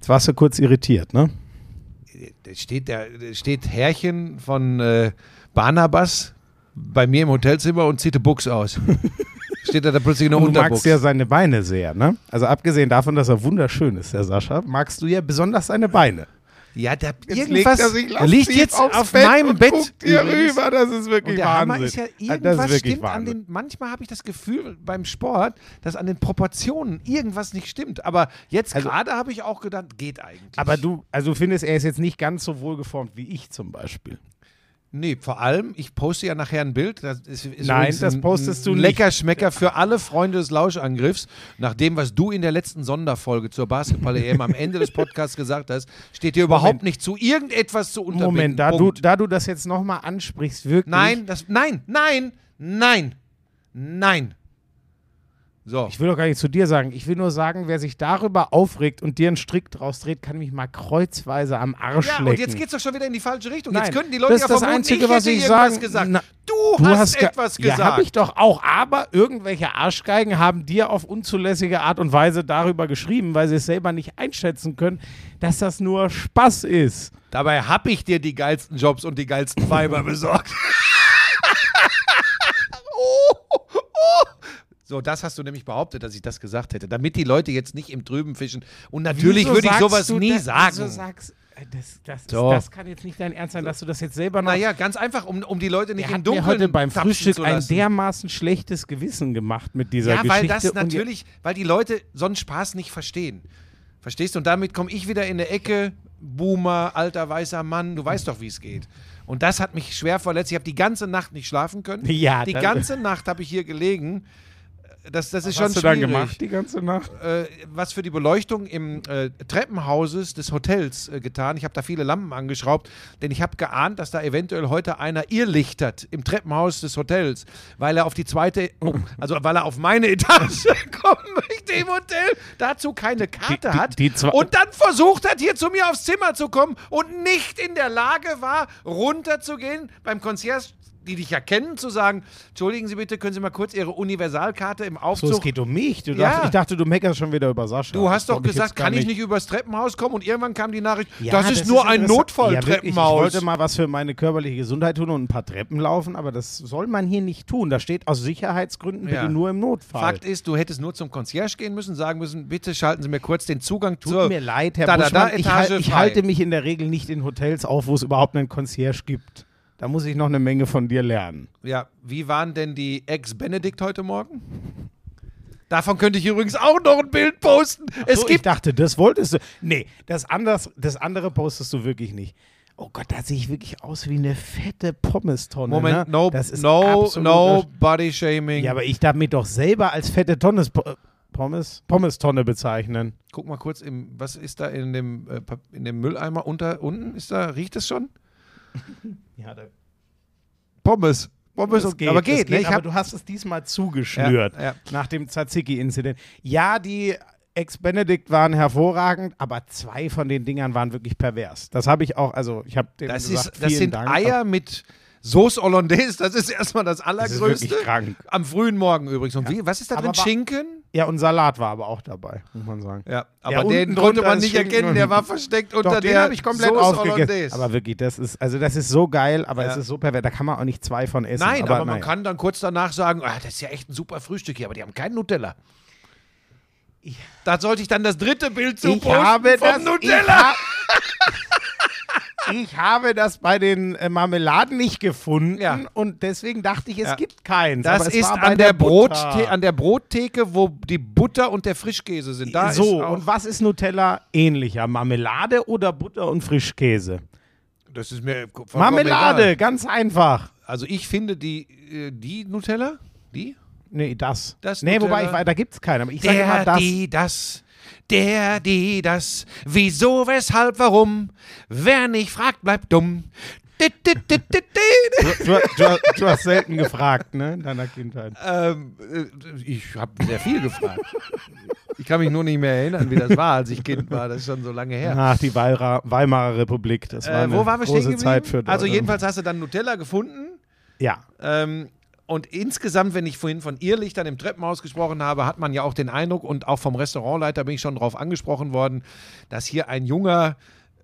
Jetzt warst du kurz irritiert, ne? Da steht, der, da steht Herrchen von äh, Barnabas bei mir im Hotelzimmer und zieht die Buchs aus. steht er da plötzlich in der Und du Unterbuchs. magst ja seine Beine sehr, ne? Also abgesehen davon, dass er wunderschön ist, der Sascha, magst du ja besonders seine Beine. Ja, der, Jetzt irgendwas er liegt jetzt auf Bett meinem Bett. guckt hier rüber, das ist wirklich Und der Wahnsinn. Hammer ist ja, das irgendwas ist wirklich stimmt an Wahnsinn. den, manchmal habe ich das Gefühl beim Sport, dass an den Proportionen irgendwas nicht stimmt. Aber jetzt Also- gerade habe ich auch gedacht, geht eigentlich. Aber du, also findest, er ist jetzt nicht ganz so wohlgeformt wie ich zum Beispiel. Nee, vor allem, ich poste ja nachher ein Bild. Das ist, ist Nein, das ein, postest du ein nicht. Leckerschmecker für alle Freunde des Lauschangriffs. Nach dem, was du in der letzten Sonderfolge zur Basketball-EM am Ende des Podcasts gesagt hast, steht dir überhaupt Moment. nicht zu, irgendetwas zu unterbinden. Moment, da du, da du das jetzt nochmal ansprichst, wirklich. Nein, das, nein, nein, nein, nein. So. Ich will doch gar nicht zu dir sagen. Ich will nur sagen, wer sich darüber aufregt und dir einen Strick draus dreht, kann mich mal kreuzweise am Arsch Ja, lecken. und jetzt geht's doch schon wieder in die falsche Richtung. Nein, jetzt könnten die Leute das ja ist das Einzige, ich was ich sagen- gesagt. Na, du, hast, ge- etwas Ja, gesagt. habe ich doch auch. Aber irgendwelche Arschgeigen haben dir auf unzulässige Art und Weise darüber geschrieben, weil sie es selber nicht einschätzen können, dass das nur Spaß ist. Dabei habe ich dir die geilsten Jobs und die geilsten Fiber besorgt. oh, oh. So, das hast du nämlich behauptet, dass ich das gesagt hätte, damit die Leute jetzt nicht im Trüben fischen. Und natürlich Wieso würde ich sowas du nie das- sagen. Wieso sagst, äh, das, das, ist, das kann jetzt nicht dein Ernst sein, dass du das jetzt selber noch. naja, ganz einfach, um, um die Leute nicht im hat mir Dunkeln heute beim Frühstück zu ein dermaßen schlechtes Gewissen gemacht mit dieser Ja, Geschichte. weil das natürlich, weil die Leute so einen Spaß nicht verstehen. Verstehst du? Und damit komme ich wieder in der Ecke, Boomer, alter weißer Mann, du weißt doch, wie es geht. Und das hat mich schwer verletzt. Ich habe die ganze Nacht nicht schlafen können. Ja, die ganze Nacht habe ich hier gelegen. Das, das ist Was schon hast du schwierig. dann gemacht die ganze Nacht? Äh, was für die Beleuchtung im äh, Treppenhauses des Hotels äh, getan. Ich habe da viele Lampen angeschraubt, denn ich habe geahnt, dass da eventuell heute einer irrlichtert im Treppenhaus des Hotels, weil er auf die zweite, oh, also weil er auf meine Etage kommen möchte im Hotel, dazu keine Karte Die- die- hat die zwei- und dann versucht hat, hier zu mir aufs Zimmer zu kommen und nicht in der Lage war, runterzugehen beim Concierge die dich ja kennen, zu sagen, entschuldigen Sie bitte, können Sie mal kurz Ihre Universalkarte im So, Aufzug es geht um mich. Du Ja. dacht, ich dachte, du meckerst schon wieder über Sascha. Du hast Das doch ich gesagt, gar kann ich nicht übers Treppenhaus kommen? Und irgendwann kam die Nachricht, Ja, das ist nur ein interessant. Ja, ich Notfalltreppenhaus. wollte mal was für meine körperliche Gesundheit tun und ein paar Treppen laufen, aber das soll man hier nicht tun. Da steht aus Sicherheitsgründen bitte nur im Notfall. Fakt ist, du hättest nur zum Concierge gehen müssen, sagen müssen, bitte schalten Sie mir kurz den Zugang Tut zur mir leid, Herr da, da, da, Buschmann. ich, ich halte mich in der Regel nicht in Hotels auf, wo es überhaupt einen Concierge gibt. Da muss ich noch eine Menge von dir lernen. Ja, wie waren denn die Ex-Benedikt heute Morgen? Davon könnte ich übrigens auch noch ein Bild posten. es so, ich gibt dachte, das wolltest du. Nee, das, anders, das andere postest du wirklich nicht. Oh Gott, da sehe ich wirklich aus wie eine fette Pommestonne. Moment, ne? no, no, no Body Shaming. Ja, aber ich darf mich doch selber als fette Tonnes, Po- Pommes, Pommestonne bezeichnen. Guck mal kurz, im, was ist da in dem, äh, in dem Mülleimer unter unten? Ist da, riecht es schon? Ja, da, Pommes. Pommes, das und- aber das geht, ne? Aber du hast es diesmal zugeschnürt Ja, ja. nach dem Tzatziki-Inzident. Ja, die Ex-Benedict waren hervorragend, aber zwei von den Dingern waren wirklich pervers. Das habe ich auch, also ich habe dem Das, gesagt, ist, das sind Dank, Eier mit Sauce Hollandaise. Das ist erstmal das Das ist Allergrößte. krank. Am frühen Morgen übrigens. Und wie, was ist da Aber drin? Schinken? Ja, und Salat war aber auch dabei, muss man sagen. Ja, aber Ja, den konnte man nicht Schinken erkennen. Der war versteckt unter Doch, den der habe ich komplett Sauce aufgegessen. Hollandaise. Aber wirklich, das ist, also das ist so geil, aber Ja. es ist so pervers. Da kann man auch nicht zwei von essen. Nein, aber, man naja. kann dann kurz danach sagen, ah, das ist ja echt ein super Frühstück hier, aber die haben keinen Nutella. Da sollte ich dann das dritte Bild zu ich posten habe vom das, Nutella. Ich, ha ich habe das bei den äh, Marmeladen nicht gefunden Ja. und deswegen dachte ich, es Ja. gibt keins. Das ist an der. Brottheke, an der Brottheke, wo die Butter und der Frischkäse sind. Da so, und was ist Nutella ähnlicher? Marmelade oder Butter und Frischkäse? das ist mir Marmelade, egal. ganz einfach. Also ich finde die, äh, die Nutella, die? Nee, das. Das nee, wobei, Nutella. ich, da gibt es keine. Aber ich sage immer das. die, das. Der, die, das. Wieso, weshalb, warum? Wer nicht fragt, bleibt dumm. Dit. Du, du, du hast selten gefragt, ne, in deiner Kindheit. Ähm, äh, ich habe sehr viel gefragt. Ich kann mich nur nicht mehr erinnern, wie das war, als ich Kind war. Das ist schon so lange her. Ach, die Weira, Weimarer Republik, das war Äh, eine wo waren wir stehen große? Zeit für Also jedenfalls hast du dann Nutella gefunden. Ja, Ähm, und insgesamt, wenn ich vorhin von Irrlichtern im Treppenhaus gesprochen habe, hat man ja auch den Eindruck, und auch vom Restaurantleiter bin ich schon darauf angesprochen worden, dass hier ein junger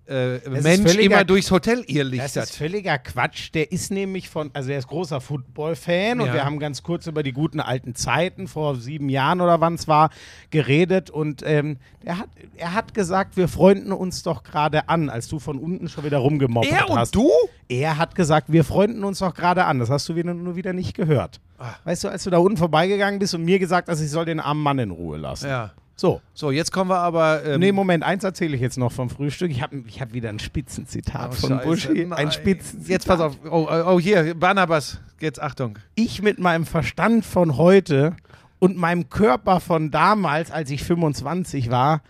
äh, Mensch völliger- immer durchs Hotel Das ist irrlichtert. völliger Quatsch. Der ist nämlich von, also er ist großer Football-Fan und Ja. wir haben ganz kurz über die guten alten Zeiten vor sieben Jahren oder wann es war geredet und ähm, er, hat, er hat gesagt, wir freunden uns doch gerade an, als du von unten schon wieder rumgemobbt Er und hast. du? Er hat gesagt, wir freunden uns doch gerade an. Das hast du wieder, nur wieder nicht gehört. Ah. Weißt du, als du da unten vorbeigegangen bist und mir gesagt hast, ich soll den armen Mann in Ruhe lassen. Ja. So. So, jetzt kommen wir aber. Ähm, Nee, Moment, eins erzähle ich jetzt noch vom Frühstück. Ich habe ich hab wieder ein Spitzenzitat oh, von Scheiße, Buschi. nein. Ein Spitzenzitat. Jetzt pass auf. Oh, oh, oh, hier, Barnabas. Jetzt Achtung. ich mit meinem Verstand von heute und meinem Körper von damals, als ich 25 war,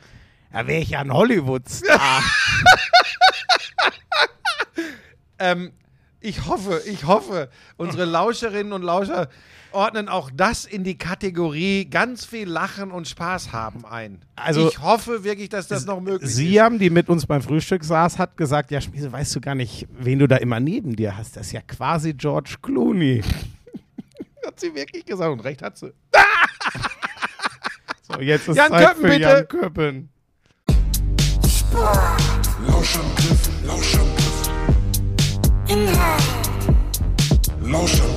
da wäre ich ja ein Hollywood-Star. Ähm, ich hoffe, ich hoffe, unsere Lauscherinnen und Lauscher ordnen auch das in die Kategorie ganz viel Lachen und Spaß haben ein. Also- ich hoffe wirklich, dass das noch möglich ist. Siam, die mit uns beim Frühstück saß, hat gesagt, ja Schmiese, weißt du gar nicht, wen du da immer neben dir hast. Das ist ja quasi George Clooney. Hat sie wirklich gesagt und recht hat sie. So, jetzt ist Jan Zeit Köppen, für bitte. Jan Köppen. Lauschangriff, Lauschangriff. Inhalt, Lauschangriff,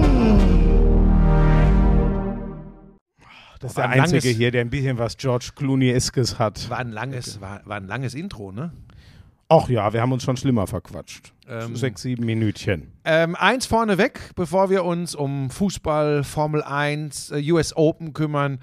Das ist der einzige langes- hier, der ein bisschen was George Clooney-eskes hat. War ein langes, war, war ein langes Intro, ne? Ach ja, wir haben uns schon schlimmer verquatscht. Ähm. Sechs, sieben Minütchen. Ähm, eins vorneweg, bevor wir uns um Fußball, Formel 1, äh, US Open kümmern.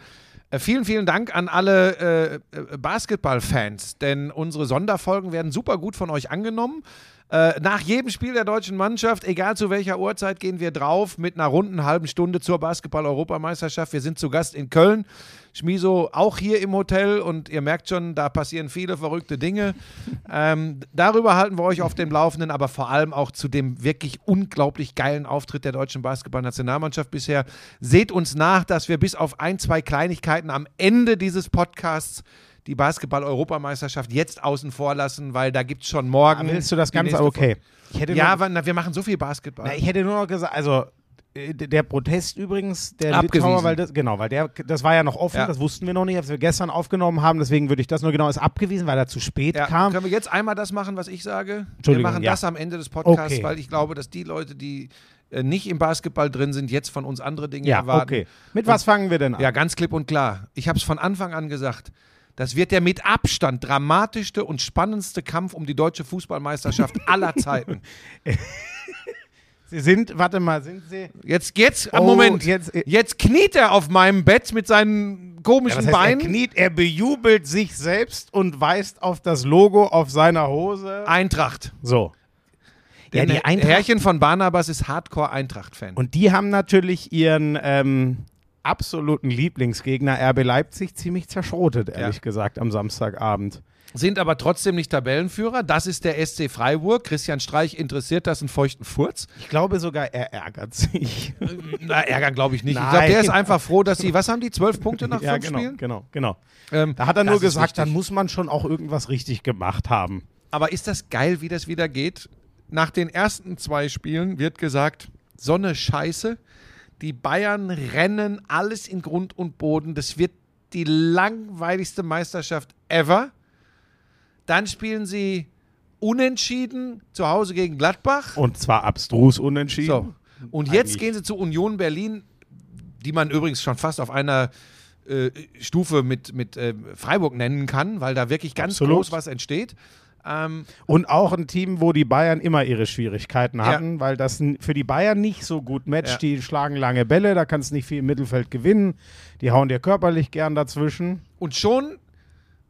Äh, vielen, vielen Dank an alle äh, äh, Basketballfans, denn unsere Sonderfolgen werden super gut von euch angenommen. Äh, nach jedem Spiel der deutschen Mannschaft, egal zu welcher Uhrzeit, gehen wir drauf mit einer runden halben Stunde zur Basketball-Europameisterschaft. Wir sind zu Gast in Köln. Schmiso auch hier im Hotel und ihr merkt schon, da passieren viele verrückte Dinge. ähm, darüber halten wir euch auf dem Laufenden, aber vor allem auch zu dem wirklich unglaublich geilen Auftritt der deutschen Basketballnationalmannschaft bisher. Seht uns nach, dass wir bis auf ein, zwei Kleinigkeiten am Ende dieses Podcasts die Basketball-Europameisterschaft jetzt außen vor lassen, weil da gibt es schon morgen. Ah, Willst du das Ganze okay? Ja, nur, na, wir machen so viel Basketball. na, ich hätte nur noch gesagt, also äh, der Protest übrigens, der Abgewiesen. Litauer, weil das, genau, weil der, das war ja noch offen, Ja. das wussten wir noch nicht, als wir gestern aufgenommen haben, deswegen würde ich das nur genau, ist abgewiesen, weil er zu spät Ja, kam. können wir jetzt einmal das machen, was ich sage? Wir Entschuldigung, machen ja. das am Ende des Podcasts, Okay. weil ich glaube, dass die Leute, die äh, nicht im Basketball drin sind, jetzt von uns andere Dinge Ja, erwarten. okay. Mit was fangen wir denn an? Ja, ganz klipp und klar. Ich habe es von Anfang an gesagt. Das wird der mit Abstand dramatischste und spannendste Kampf um die deutsche Fußballmeisterschaft aller Zeiten. Sie sind, warte mal, sind Sie. Jetzt, jetzt, Oh, Moment. jetzt- Jetzt, kniet er auf meinem Bett mit seinen Ja, komischen was heißt, er Beinen. kniet, er bejubelt sich selbst und weist auf das Logo auf seiner Hose. Eintracht. So. Ja, die Eintracht. Herrchen von Barnabas ist Hardcore-Eintracht-Fan. Und die haben natürlich ihren ähm, absoluten Lieblingsgegner RB Leipzig ziemlich zerschrotet, ehrlich Ja. gesagt, am Samstagabend. sind aber trotzdem nicht Tabellenführer. Das ist der SC Freiburg. Christian Streich interessiert das einen feuchten Furz. Ich glaube sogar, er ärgert sich. Na, ärgern glaube ich nicht. Ich Nein. glaube, der ist einfach froh, dass sie, was haben die, zwölf Punkte nach ja, fünf genau, Spielen? genau, genau. Ähm, Da hat er nur gesagt, dann muss man schon auch irgendwas richtig gemacht haben. Aber ist das geil, wie das wieder geht? Nach den ersten zwei Spielen wird gesagt, Sonne scheiße. Die Bayern rennen alles in Grund und Boden. Das wird die langweiligste Meisterschaft ever. Dann spielen sie unentschieden zu Hause gegen Gladbach. Und zwar abstrus unentschieden. So. Und jetzt Eigentlich. gehen sie zu Union Berlin, die man übrigens schon fast auf einer äh, Stufe mit, mit äh, Freiburg nennen kann, weil da wirklich ganz Absolut. groß was entsteht. Ähm, Und auch ein Team, wo die Bayern immer ihre Schwierigkeiten Ja. hatten, weil das für die Bayern nicht so gut matcht. Ja. Die schlagen lange Bälle, da kannst du nicht viel im Mittelfeld gewinnen. Die hauen dir körperlich gern dazwischen. und schon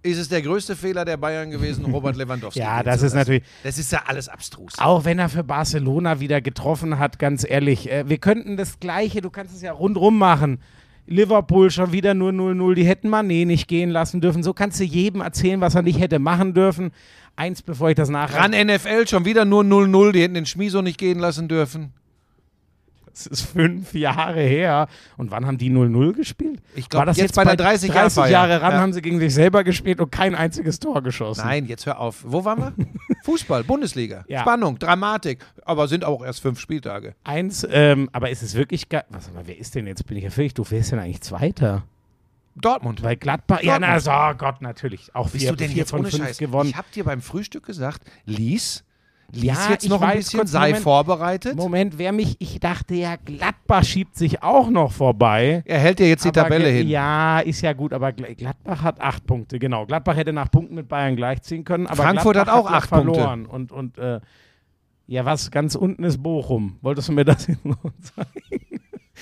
ist es der größte Fehler der Bayern gewesen, Robert Lewandowski. Ja, das ist natürlich. Das ist ja alles abstrus. Auch wenn er für Barcelona wieder getroffen hat, ganz ehrlich. Äh, wir könnten das Gleiche, du kannst es ja rundrum machen. Liverpool schon wieder nur 0-0, die hätten Mané nicht gehen lassen dürfen. So kannst du jedem erzählen, was er nicht hätte machen dürfen. Eins, bevor ich das nachher. Ran NFL schon wieder nur 0-0, die hätten den Schmiso nicht gehen lassen dürfen. Das ist fünf Jahre her. Und wann haben die 0-0 gespielt? Ich glaub, War das jetzt bei der 30 Jahr 30 Feier. Jahre ran Ja. haben sie gegen sich selber gespielt und kein einziges Tor geschossen. Nein, jetzt hör auf. Wo waren wir? Fußball, Bundesliga. Ja. Spannung, Dramatik. Aber sind auch erst fünf Spieltage. Eins, ähm, aber ist es wirklich geil? Was, aber wer ist denn jetzt? Bin ich ja völlig doof. Wer ist denn eigentlich Zweiter? Dortmund. Weil Gladbach, ja, Dortmund. na, so, oh Gott, natürlich. Auch Bist vier, du denn vier jetzt von fünf Scheiß? gewonnen. Ich hab dir beim Frühstück gesagt, lies, lies Ja, jetzt noch ein weiß, bisschen, kurz, sei Moment. vorbereitet. Moment, wer mich, ich dachte ja, Gladbach schiebt sich auch noch vorbei. Er hält dir jetzt die Tabelle hin. Ja, ist ja gut, aber Gl- Gladbach hat acht Punkte, genau. Gladbach hätte nach Punkten mit Bayern gleichziehen können, aber Frankfurt Gladbach hat auch ja acht Punkte. verloren. Und, und äh, ja, was ganz unten ist Bochum. Wolltest du mir das jetzt noch sagen?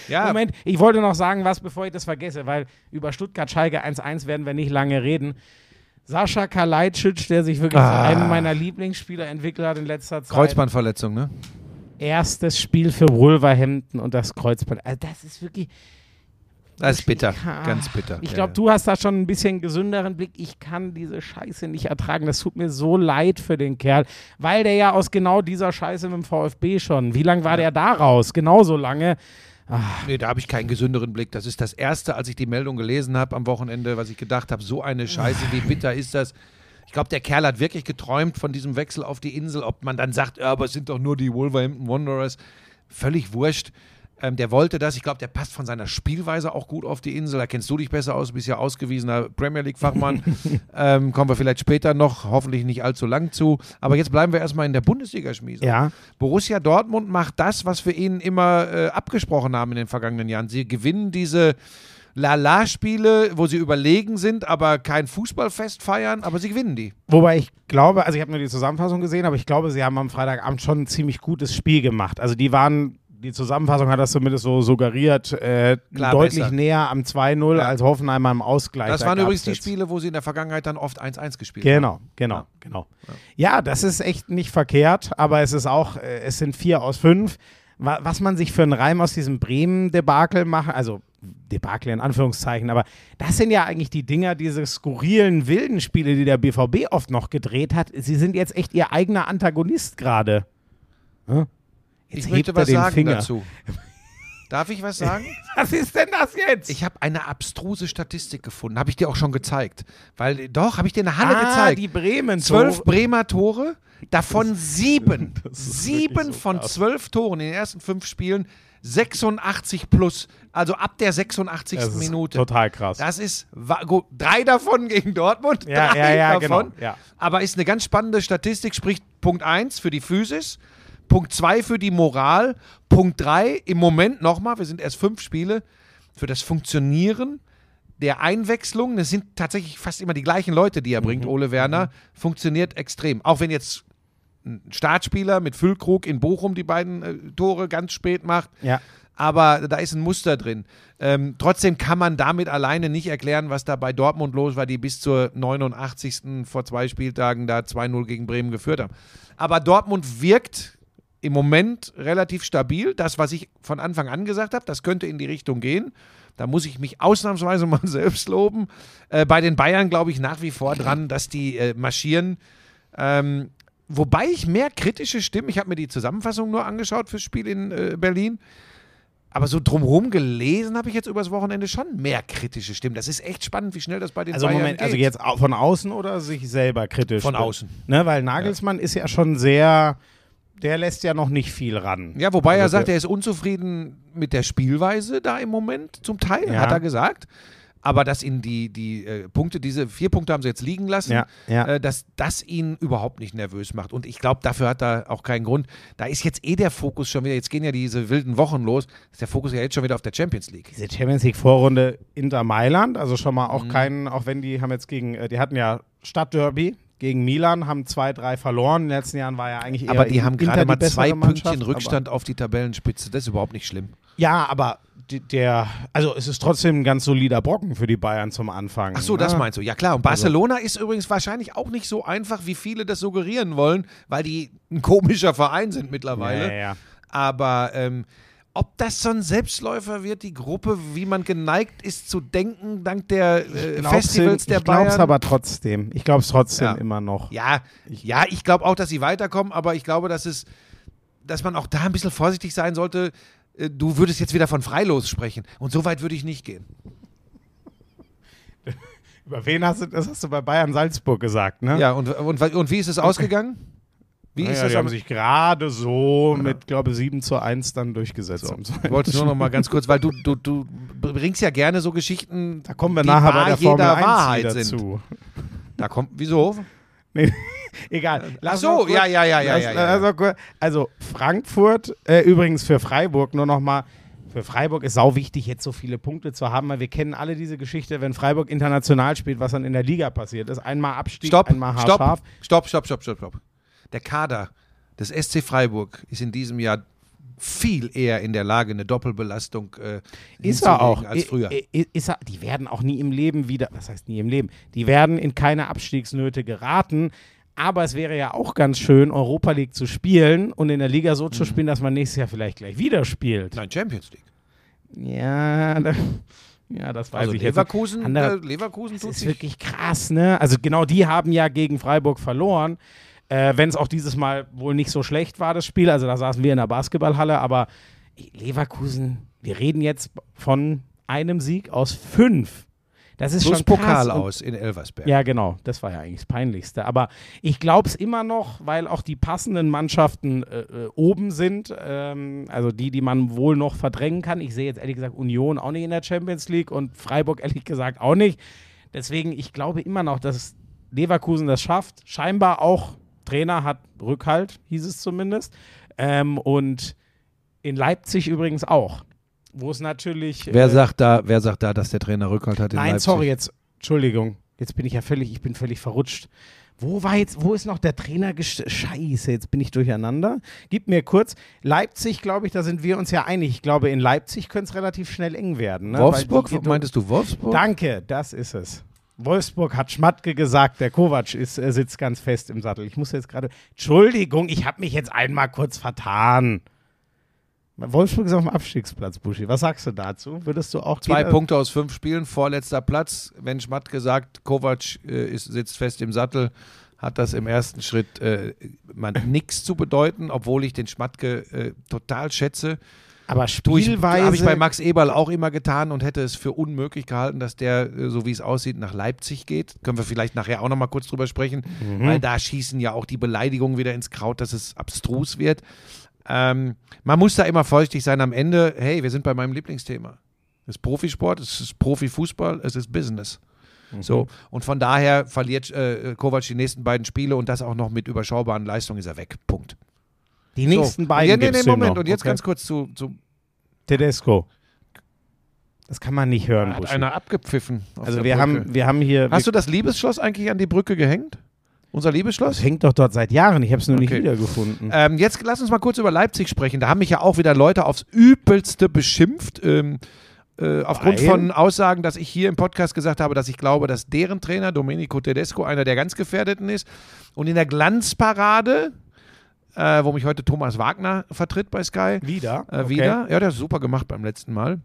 Ja, Moment, ich wollte noch sagen, was, bevor ich das vergesse, weil über Stuttgart-Schalke 1-1 werden wir nicht lange reden. Sascha Kalajdzic, der sich wirklich Ah. zu einem meiner Lieblingsspieler entwickelt hat in letzter Zeit. Kreuzbandverletzung, ne? Erstes Spiel für Wolverhampton und das Kreuzband. Also das ist wirklich. Das ist bitter, Ah, ganz bitter. Ich Ja, glaube, ja. du hast da schon ein bisschen gesünderen Blick. Ich kann diese Scheiße nicht ertragen. Das tut mir so leid für den Kerl, weil der ja aus genau dieser Scheiße mit dem VfB schon. Wie lange war der da raus? Genauso lange. Nee, da habe ich keinen gesünderen Blick. Das ist das Erste, als ich die Meldung gelesen habe am Wochenende, was ich gedacht habe, so eine Scheiße, wie bitter ist das? Ich glaube, der Kerl hat wirklich geträumt von diesem Wechsel auf die Insel. Ob man dann sagt, ja, aber es sind doch nur die Wolverhampton Wanderers. Völlig wurscht. Ähm, der wollte das. Ich glaube, der passt von seiner Spielweise auch gut auf die Insel. Da kennst du dich besser aus, bist ja ausgewiesener Premier League-Fachmann. ähm, kommen wir vielleicht später noch, hoffentlich nicht allzu lang zu. Aber jetzt bleiben wir erstmal in der Bundesliga-Schmiese. Ja. Borussia Dortmund macht das, was wir ihnen immer äh, abgesprochen haben in den vergangenen Jahren. Sie gewinnen diese Lala-Spiele, wo sie überlegen sind, aber kein Fußballfest feiern, aber sie gewinnen die. Wobei ich glaube, also ich habe nur die Zusammenfassung gesehen, aber ich glaube, sie haben am Freitagabend schon ein ziemlich gutes Spiel gemacht. Also die waren, die Zusammenfassung hat das zumindest so suggeriert, äh, Klar, deutlich besser. näher am 2-0 als Hoffenheim am Ausgleich. Das Da waren übrigens die jetzt- Spiele, wo sie in der Vergangenheit dann oft 1-1 gespielt haben. Genau, genau, genau. Ja, das ist echt nicht verkehrt, aber es ist auch, äh, es sind vier aus fünf. Wa- Was man sich für einen Reim aus diesem Bremen-Debakel machen, also Debakel in Anführungszeichen, aber das sind ja eigentlich die Dinger, diese skurrilen, wilden Spiele, die der BVB oft noch gedreht hat. Sie sind jetzt echt ihr eigener Antagonist gerade. Hm? Jetzt Ich möchte was den sagen Finger. dazu. Darf ich was sagen? Was ist denn das jetzt? Ich habe eine abstruse Statistik gefunden. Habe ich dir auch schon gezeigt. Weil, doch, habe ich dir eine Halle ah, gezeigt. die Bremen. Zwölf Bremer Tore, davon sieben. Sieben so von krass. zwölf Toren in den ersten fünf Spielen, 86 plus. Also ab der 86. Das ist Minute. Total krass. Das ist gut, drei davon gegen Dortmund. Ja, drei ja, ja, davon. genau, ja. Aber ist eine ganz spannende Statistik, sprich Punkt 1 für die Physis, Punkt 2 für die Moral, Punkt 3 im Moment nochmal, wir sind erst fünf Spiele, für das Funktionieren der Einwechslung, das sind tatsächlich fast immer die gleichen Leute, die er bringt, Mhm. Ole Werner, funktioniert extrem. Auch wenn jetzt ein Startspieler mit Füllkrug in Bochum die beiden äh, Tore ganz spät macht, ja. aber da ist ein Muster drin. Ähm, trotzdem kann man damit alleine nicht erklären, was da bei Dortmund los war, die bis zur 89. vor zwei Spieltagen da 2-0 gegen Bremen geführt haben. Aber Dortmund wirkt im Moment relativ stabil. Das, was ich von Anfang an gesagt habe, das könnte in die Richtung gehen. Da muss ich mich ausnahmsweise mal selbst loben. Äh, bei den Bayern glaube ich nach wie vor dran, dass die äh, marschieren. Ähm, wobei ich mehr kritische Stimmen, ich habe mir die Zusammenfassung nur angeschaut fürs Spiel in äh, Berlin, aber so drumherum gelesen habe ich jetzt übers Wochenende schon mehr kritische Stimmen. Das ist echt spannend, wie schnell das bei den Also Bayern Moment, geht. also jetzt von außen oder sich selber kritisch? Von außen. Ne, weil Nagelsmann ist ja schon sehr, der lässt ja noch nicht viel ran. Ja, wobei er Also sagt, der- er ist unzufrieden mit der Spielweise da im Moment, zum Teil, Ja. hat er gesagt. Aber dass ihn die, die äh, Punkte, diese vier Punkte haben sie jetzt liegen lassen, Ja, ja. Äh, dass das ihn überhaupt nicht nervös macht. Und ich glaube, dafür hat er auch keinen Grund. Da ist jetzt eh der Fokus schon wieder, jetzt gehen ja diese wilden Wochen los, ist der Fokus ja jetzt schon wieder auf der Champions League. Diese Champions League Vorrunde Inter Mailand, also schon mal auch Mhm. keinen, auch wenn die haben jetzt gegen, äh, die hatten ja Stadtderby gegen Milan, haben zwei, drei verloren. In den letzten Jahren war ja eigentlich eher Aber die haben Inter gerade mal zwei Pünktchen Rückstand auf die Tabellenspitze. Das ist überhaupt nicht schlimm. Ja, aber der, also es ist trotzdem ein ganz solider Brocken für die Bayern zum Anfang. Ach so, das ne? meinst du. Ja klar. Und Barcelona ist übrigens wahrscheinlich auch nicht so einfach, wie viele das suggerieren wollen, weil die ein komischer Verein sind mittlerweile. Ja, ja, ja. Aber ähm, ob das so ein Selbstläufer wird, die Gruppe, wie man geneigt ist zu denken, dank der äh, Festivals der ich Bayern. aber trotzdem. Ich glaube es trotzdem Ja. immer noch. ja, ja, ich glaube auch, dass sie weiterkommen, aber ich glaube, dass es, dass man auch da ein bisschen vorsichtig sein sollte. Äh, Du würdest jetzt wieder von Freilos sprechen. Und so weit würde ich nicht gehen. Über wen hast du, das hast du bei Bayern Salzburg gesagt, ne? Ja, und, und, und wie ist es ausgegangen? Wie Naja, ist das die haben sich gerade so mit, glaube ich, 7 zu 1 dann durchgesetzt. am Ich zweiten wollte nur noch mal ganz kurz, weil du, du, du bringst ja gerne so Geschichten, Da kommen wir die nachher bei der Formel jeder 1 Wahrheit sind. zu. Da kommt, wieso? Nee, egal. Lass so, noch kurz- ja, ja, ja, ja, lass- ja, ja. noch kurz- Also Frankfurt, äh, übrigens für Freiburg nur noch mal. Für Freiburg ist sau wichtig, jetzt so viele Punkte zu haben, weil wir kennen alle diese Geschichte, wenn Freiburg international spielt, was dann in der Liga passiert ist. Einmal Abstieg, Stopp, einmal stopp, haarscharf. stopp, stopp, stopp, stopp, stopp. Der Kader des SC Freiburg ist in diesem Jahr viel eher in der Lage, eine Doppelbelastung äh, Ist er auch. als früher. Ist er, die werden auch nie im Leben wieder, was heißt nie im Leben, die werden in keine Abstiegsnöte geraten. Aber es wäre ja auch ganz schön, Europa League zu spielen und in der Liga so Mhm. zu spielen, dass man nächstes Jahr vielleicht gleich wieder spielt. Nein, Champions League. Ja, da, ja, das weiß Also ich jetzt. Leverkusen, nicht. Andere- äh, Leverkusen Das tut ist sich. wirklich krass, ne? Also genau die haben ja gegen Freiburg verloren. Äh, Wenn es auch dieses Mal wohl nicht so schlecht war, das Spiel. Also da saßen wir in der Basketballhalle, aber Leverkusen, wir reden jetzt von einem Sieg aus fünf. Das ist Plus schon. Pokal aus in Elversberg. Ja, genau. Das war ja eigentlich das Peinlichste. Aber ich glaube es immer noch, weil auch die passenden Mannschaften äh, äh, oben sind. Ähm, also die, die man wohl noch verdrängen kann. Ich sehe jetzt ehrlich gesagt Union auch nicht in der Champions League und Freiburg ehrlich gesagt auch nicht. Deswegen, ich glaube immer noch, dass Leverkusen das schafft. Scheinbar auch Trainer hat Rückhalt, hieß es zumindest. Ähm, und in Leipzig übrigens auch. Wo es natürlich. Wer äh, sagt da, wer sagt da, dass der Trainer Rückhalt hat in Nein, Leipzig? sorry, jetzt, Entschuldigung. Jetzt bin ich ja völlig, ich bin völlig verrutscht. Wo war jetzt, wo ist noch der Trainer? Scheiße, jetzt bin ich durcheinander. Gib mir kurz. Leipzig, glaube ich, da sind wir uns ja einig. Ich glaube, in Leipzig könnte es relativ schnell eng werden. Ne? Wolfsburg? Meintest du Wolfsburg? Danke, das ist es. Wolfsburg hat Schmatke gesagt, der Kovac ist, äh, sitzt ganz fest im Sattel. Ich muss jetzt gerade. Entschuldigung, ich habe mich jetzt einmal kurz vertan. Wolfsburg ist auf dem Abstiegsplatz, Buschi. Was sagst du dazu? Würdest du auch Zwei Punkte aus fünf Spielen, vorletzter Platz. Wenn Schmatt gesagt, Kovac äh, ist, sitzt fest im Sattel, hat das im ersten Schritt äh, nichts zu bedeuten, obwohl ich den Schmatke äh, total schätze. Aber Spielweise. Habe ich bei Max Eberl auch immer getan und hätte es für unmöglich gehalten, dass der, äh, so wie es aussieht, nach Leipzig geht. Können wir vielleicht nachher auch nochmal kurz drüber sprechen, Mhm. weil da schießen ja auch die Beleidigungen wieder ins Kraut, dass es abstrus wird. Ähm, man muss da immer vorsichtig sein am Ende. Hey, wir sind bei meinem Lieblingsthema. Es ist Profisport, es ist Profifußball, es ist Business. Mhm. So, und von daher verliert äh, Kovac die nächsten beiden Spiele und das auch noch mit überschaubaren Leistungen ist er weg. Punkt. Die nächsten so. beiden. Ja, nee, nee, ihm Moment. noch. Und jetzt okay. ganz kurz zu, zu Tedesco. Das kann man nicht hören, hat Buschi. einer abgepfiffen. Also wir Brücke. haben, wir haben hier. Hast du das Liebesschloss eigentlich an die Brücke gehängt? Unser Liebesschloss? das hängt doch dort seit Jahren. Ich habe es nur nicht Okay. wiedergefunden. Ähm, jetzt lass uns mal kurz über Leipzig sprechen. Da haben mich ja auch wieder Leute aufs Übelste beschimpft. Ähm, äh, aufgrund Weil? von Aussagen, dass ich hier im Podcast gesagt habe, dass ich glaube, dass deren Trainer Domenico Tedesco einer der ganz Gefährdeten ist. Und in der Glanzparade, äh, wo mich heute Thomas Wagner vertritt bei Sky, wieder? äh, wieder. Ja, der hat super gemacht beim letzten Mal.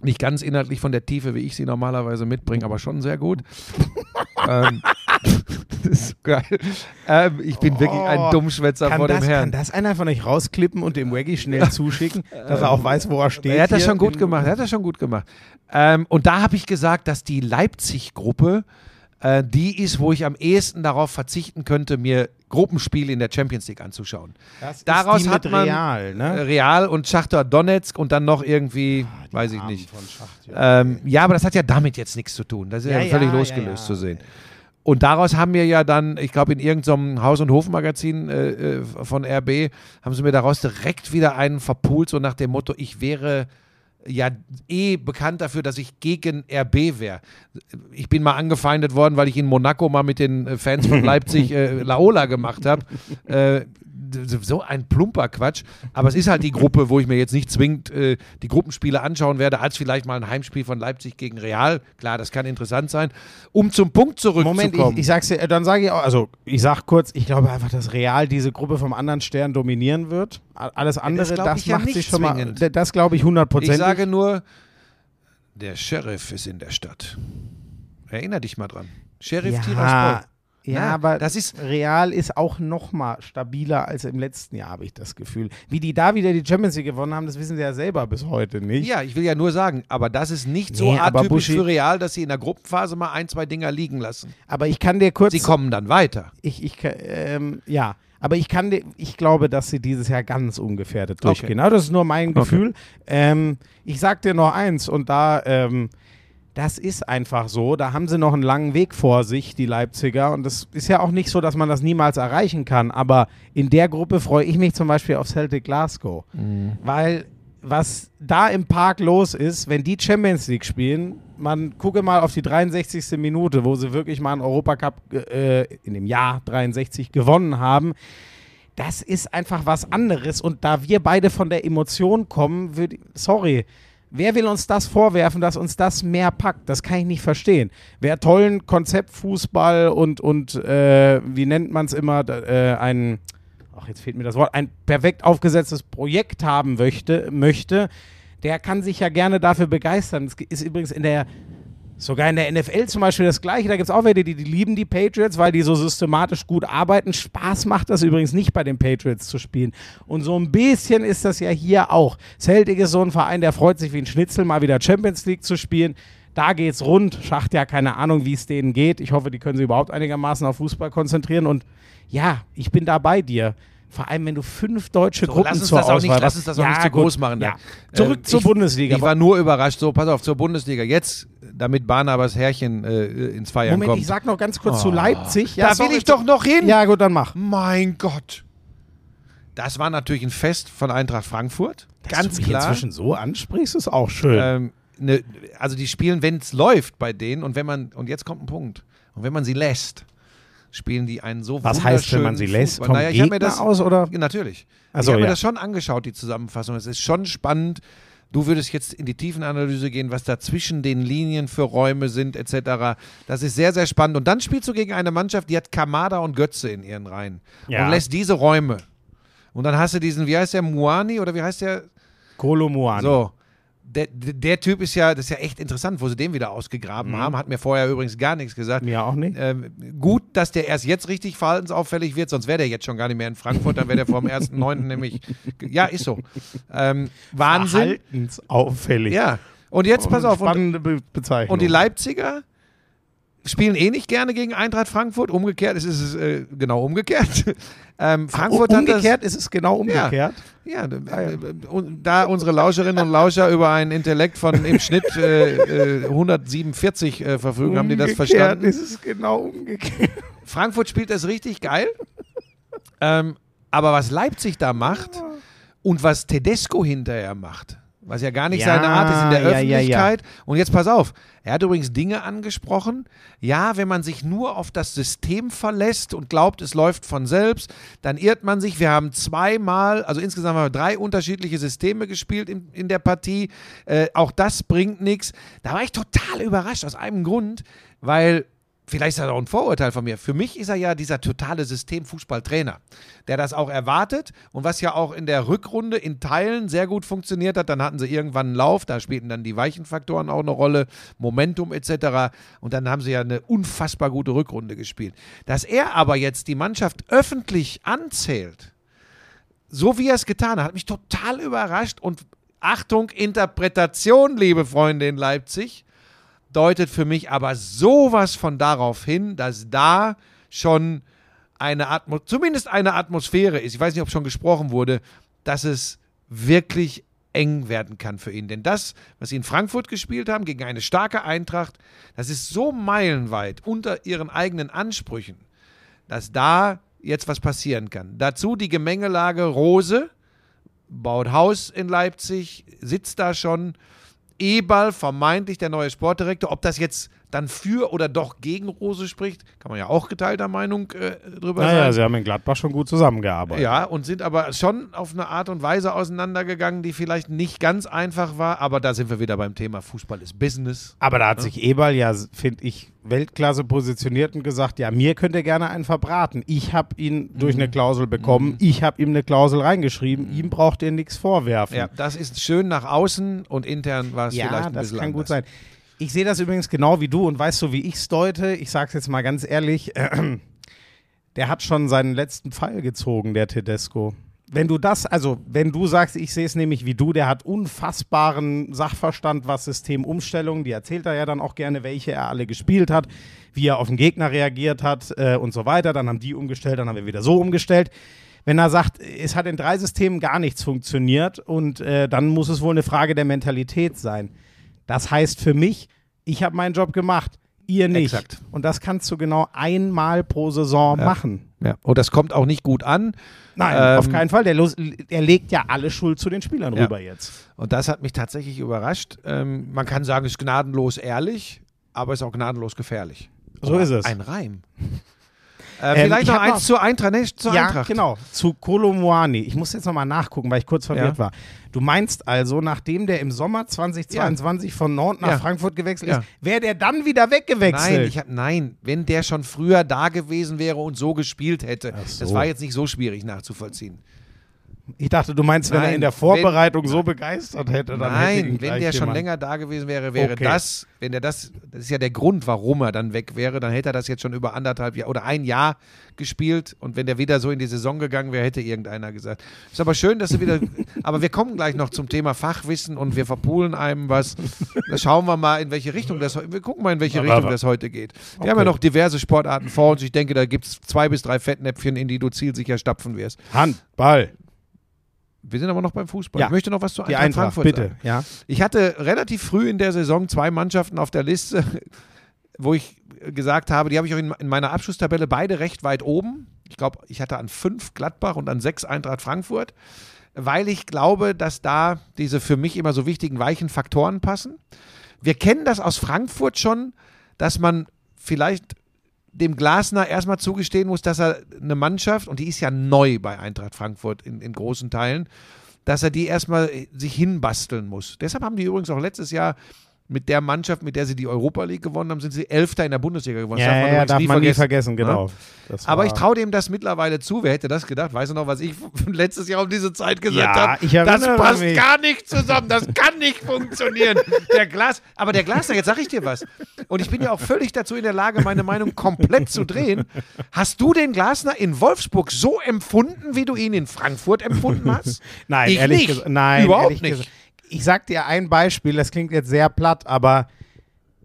Nicht ganz inhaltlich von der Tiefe, wie ich sie normalerweise mitbringe, aber schon sehr gut. ähm, das ist geil. Ähm, ich bin wirklich ein Oh, Dummschwätzer vor das, dem Herrn. kann das einer von euch rausklippen und dem Waggy schnell zuschicken, dass er auch weiß, wo er steht? Er hat das schon gut gemacht. Er hat das schon gut gemacht. Ähm, und da habe ich gesagt, dass die Leipzig-Gruppe äh, die ist, wo ich am ehesten darauf verzichten könnte, mir Gruppenspiele in der Champions League anzuschauen. Das ist Daraus die hat man Real, äh, ne? Real und Schachter Donetsk und dann noch irgendwie, Ah, weiß ich Armen nicht. Schacht, ja. Ähm, ja, aber das hat ja damit jetzt nichts zu tun. Das ist ja, Ja, völlig losgelöst zu sehen. Und daraus haben wir ja dann, ich glaube, in irgendeinem Haus- und Hofmagazin äh, äh, von RB, haben sie mir daraus direkt wieder einen verpult, so nach dem Motto, ich wäre ja eh bekannt dafür, dass ich gegen RB wäre. Ich bin mal angefeindet worden, weil ich in Monaco mal mit den äh, Fans von Leipzig äh, Laola gemacht habe. Äh, so ein plumper Quatsch. Aber es ist halt die Gruppe, wo ich mir jetzt nicht zwingend äh, die Gruppenspiele anschauen werde, als vielleicht mal ein Heimspiel von Leipzig gegen Real. Klar, das kann interessant sein. Um zum Punkt zurückzukommen. Moment, ich, ich sag's dir, dann sage ich auch, also ich sag kurz, ich glaube einfach, dass Real diese Gruppe vom anderen Stern dominieren wird. Alles andere, das, ich ja macht nicht sich schon mal, zwingend. das glaube ich ich hundertprozentig. sage nur, der Sheriff ist in der Stadt. Erinner dich mal dran. Sheriff ja, Tiraspol. Ja, Ja, aber das ist- Real ist auch noch mal stabiler als im letzten Jahr, habe ich das Gefühl. Wie die da wieder die Champions League gewonnen haben, das wissen sie ja selber bis heute nicht. Ja, ich will ja nur sagen, aber das ist nicht so Nee, aber atypisch Buschi- für Real, dass sie in der Gruppenphase mal ein, zwei Dinger liegen lassen. Aber ich kann dir kurz Sie kommen dann weiter. ich, ich, ka- ähm, ja, aber ich kann, dir- ich glaube, dass sie dieses Jahr ganz ungefährdet Okay. durchgehen. Aber das ist nur mein Gefühl. Ähm, ich sag dir noch eins und da, ähm, das ist einfach so. Da haben sie noch einen langen Weg vor sich, die Leipziger. Und das ist ja auch nicht so, dass man das niemals erreichen kann. Aber in der Gruppe freue ich mich zum Beispiel auf Celtic Glasgow. Weil was da im Park los ist, wenn die Champions League spielen, man gucke mal auf die 63. Minute, wo sie wirklich mal einen Europacup äh, in dem Jahr 63 gewonnen haben. Das ist einfach was anderes. Und da wir beide von der Emotion kommen, würde sorry, wer will uns das vorwerfen, dass uns das mehr packt? Das kann ich nicht verstehen. Wer tollen Konzeptfußball und, und äh, wie nennt man es immer, äh, ein ach, jetzt fehlt mir das Wort, ein perfekt aufgesetztes Projekt haben möchte, möchte, der kann sich ja gerne dafür begeistern. Es ist übrigens in der, sogar in der NFL zum Beispiel das Gleiche. Da gibt es auch welche, die, die lieben die Patriots, weil die so systematisch gut arbeiten. Spaß macht das übrigens nicht bei den Patriots zu spielen. Und so ein bisschen ist das ja hier auch. Celtic ist so ein Verein, der freut sich wie ein Schnitzel, mal wieder Champions League zu spielen. Da geht's rund. Schacht ja keine Ahnung, wie es denen geht. Ich hoffe, die können sich überhaupt einigermaßen auf Fußball konzentrieren. Und ja, ich bin da bei dir. Vor allem, wenn du fünf deutsche Gruppen lass uns zur das auch nicht- Auswahl lass hast. uns das auch ja, nicht zu gut. groß machen, Ja. dann. Zurück Ähm, zur ich- Bundesliga. Ich war nur überrascht. So, pass auf, zur Bundesliga. Jetzt, damit Barnabas Herrchen äh, ins Feiern Moment, kommt. ich sag noch ganz kurz zu Leipzig. Ja, da will ich doch noch hin. Ja, gut, dann mach. Mein Gott. Das war natürlich ein Fest von Eintracht Frankfurt. Dass Ganz du mich klar. inzwischen so ansprichst, ist auch schön. Ähm, ne, also die spielen, wenn es läuft bei denen und wenn man, und jetzt kommt ein Punkt, und wenn man sie lässt, spielen die einen so Was heißt, wenn man sie lässt? Fußball. Kommt Naja, ich mir das aus oder? Natürlich. Ach ich habe mir ja. das schon angeschaut, die Zusammenfassung. Es ist schon spannend. Du würdest jetzt in die Tiefenanalyse gehen, was da zwischen den Linien für Räume sind, etc. Das ist sehr, sehr spannend. Und dann spielst du gegen eine Mannschaft, die hat Kamada und Götze in ihren Reihen. Ja. Und lässt diese Räume. Und dann hast du diesen, wie heißt der, Muani oder wie heißt der? Kolomuani. So. Der, der Typ ist ja, das ist ja echt interessant, wo sie den wieder ausgegraben Mhm. haben. Hat mir vorher übrigens gar nichts gesagt. Mir auch nicht. Ähm, gut, dass der erst jetzt richtig verhaltensauffällig wird, sonst wäre der jetzt schon gar nicht mehr in Frankfurt, dann wäre der vor dem 1.9. nämlich. Ja, ist so. Ähm, Wahnsinn. Verhaltensauffällig. Ja. Und jetzt pass auf. Spannende Be Bezeichnung. und die Leipziger spielen eh nicht gerne gegen Eintracht Frankfurt. Umgekehrt ist es äh, genau umgekehrt. ähm, Frankfurt Ach, hat das, umgekehrt ist es genau umgekehrt. ja, äh, und da unsere Lauscherinnen und Lauscher über einen Intellekt von im Schnitt äh, äh, 147 äh, verfügen, haben die das Umgekehrt verstanden? ist es genau umgekehrt. Frankfurt spielt das richtig geil. ähm, aber was Leipzig da macht und was Tedesco hinterher macht, was ja gar nicht Ja, seine Art ist in der ja, ja, ja. Öffentlichkeit. Und jetzt pass auf, er hat übrigens Dinge angesprochen. Ja, wenn man sich nur auf das System verlässt und glaubt, es läuft von selbst, dann irrt man sich. Wir haben zweimal, also insgesamt haben wir drei unterschiedliche Systeme gespielt in, in der Partie. Äh, auch das bringt nichts. Da war ich total überrascht aus einem Grund, weil vielleicht ist das auch ein Vorurteil von mir. Für mich ist er ja dieser totale Systemfußballtrainer, der das auch erwartet und was ja auch in der Rückrunde in Teilen sehr gut funktioniert hat. Dann hatten sie irgendwann einen Lauf, da spielten dann die weichen Faktoren auch eine Rolle, Momentum etc. Und dann haben sie ja eine unfassbar gute Rückrunde gespielt. Dass er aber jetzt die Mannschaft öffentlich anzählt, so wie er es getan hat, hat mich total überrascht und Achtung, Interpretation, liebe Freunde in Leipzig deutet für mich aber sowas von darauf hin, dass da schon eine Atmo zumindest eine Atmosphäre ist. Ich weiß nicht, ob schon gesprochen wurde, dass es wirklich eng werden kann für ihn. Denn das, was sie in Frankfurt gespielt haben, gegen eine starke Eintracht, das ist so meilenweit unter ihren eigenen Ansprüchen, dass da jetzt was passieren kann. Dazu die Gemengelage Rose, baut Haus in Leipzig, sitzt da schon. Eberl, vermeintlich der neue Sportdirektor. Ob das jetzt dann für oder doch gegen Rose spricht, kann man ja auch geteilter Meinung äh, drüber Naja, sein. sie haben in Gladbach schon gut zusammengearbeitet. Ja, und sind aber schon auf eine Art und Weise auseinandergegangen, die vielleicht nicht ganz einfach war. Aber da sind wir wieder beim Thema Fußball ist Business. Aber da hat sich Eberl ja, finde ich, Weltklasse positioniert und gesagt, ja, mir könnt ihr gerne einen verbraten. Ich habe ihn durch Mhm. eine Klausel bekommen, ich habe ihm eine Klausel reingeschrieben, ihm braucht ihr nichts vorwerfen. Ja, das ist schön nach außen und intern war es Ja, vielleicht ein das bisschen kann gut anders. sein. Ich sehe das übrigens genau wie du und weißt du, wie ich es deute? Ich sage es jetzt mal ganz ehrlich, der hat schon seinen letzten Pfeil gezogen, der Tedesco. Wenn du das, also wenn du sagst, ich sehe es nämlich wie du, der hat unfassbaren Sachverstand, was Systemumstellungen, die erzählt er ja dann auch gerne, welche er alle gespielt hat, wie er auf den Gegner reagiert hat äh, und so weiter. Dann haben die umgestellt, dann haben wir wieder so umgestellt. Wenn er sagt, es hat in drei Systemen gar nichts funktioniert und äh, dann muss es wohl eine Frage der Mentalität sein. Das heißt für mich, ich habe meinen Job gemacht, ihr nicht. Exakt. Und das kannst du genau einmal pro Saison machen. Ja. Und das kommt auch nicht gut an. Nein, Ähm, auf keinen Fall. Der, los, er legt ja alle Schuld zu den Spielern Ja. rüber jetzt. Und das hat mich tatsächlich überrascht. Ähm, man kann sagen, es ist gnadenlos ehrlich, aber es ist auch gnadenlos gefährlich. So ist es. Ein Reim. Ähm, Äh, vielleicht ich noch eins noch- zur Eintracht. Nee, zur ja, Eintracht. genau. Zu Kolomoani. Ich muss jetzt nochmal nachgucken, weil ich kurz verwirrt Ja. war. Du meinst also, nachdem der im Sommer 2022 von Nantes nach Ja. Frankfurt gewechselt Ja. ist, wäre der dann wieder weggewechselt? Nein, ich hab, nein, wenn der schon früher da gewesen wäre und so gespielt hätte, so. das war jetzt nicht so schwierig nachzuvollziehen. Ich dachte, du meinst, wenn er Nein, in der Vorbereitung so begeistert hätte, dann hätte ihn Nein, wenn gleich der schon jemand- länger da gewesen wäre, wäre Okay. das, wenn der das, das ist ja der Grund, warum er dann weg wäre, dann hätte er das jetzt schon über anderthalb Jahre oder ein Jahr gespielt und wenn der wieder so in die Saison gegangen wäre, hätte irgendeiner gesagt. Ist aber schön, dass du wieder, aber wir kommen gleich noch zum Thema Fachwissen und wir verpulen einem was. Da schauen wir mal, in welche Richtung das, wir gucken mal, in welche Aber- Richtung aber- das heute geht. Wir Okay. haben ja noch diverse Sportarten vor uns. Ich denke, da gibt es zwei bis drei Fettnäpfchen, in die du zielsicher stapfen wirst. Handball. Wir sind aber noch beim Fußball. Ja. Ich möchte noch was zu Die Eintracht, Eintracht, Frankfurt bitte. sagen. Ja. Ich hatte relativ früh in der Saison zwei Mannschaften auf der Liste, wo ich gesagt habe, die habe ich auch in, in meiner Abschlusstabelle beide recht weit oben. Ich glaube, ich hatte an fünf Gladbach und an sechs Eintracht Frankfurt, weil ich glaube, dass da diese für mich immer so wichtigen weichen Faktoren passen. Wir kennen das aus Frankfurt schon, dass man vielleicht dem Glasner erstmal zugestehen muss, dass er eine Mannschaft, und die ist ja neu bei Eintracht Frankfurt in, in großen Teilen, dass er die erstmal sich hinbasteln muss. Deshalb haben die übrigens auch letztes Jahr mit der Mannschaft, mit der sie die Europa League gewonnen haben, sind sie Elfter in der Bundesliga gewonnen. Ja, Das ja, ja, darf man nie vergessen, genau. Ja? Aber ich traue dem das mittlerweile zu. Wer hätte das gedacht? Weißt du noch, was ich letztes Jahr um diese Zeit gesagt Ja, habe? Das passt mich. gar nicht zusammen. Das kann nicht funktionieren. Der Glas, aber der Glasner, jetzt sage ich dir was. Und ich bin ja auch völlig dazu in der Lage, meine Meinung komplett zu drehen. Hast du den Glasner in Wolfsburg so empfunden, wie du ihn in Frankfurt empfunden hast? Nein, ich ehrlich gesagt, nein, überhaupt nicht. gesagt. Ich sag dir ein Beispiel, das klingt jetzt sehr platt, aber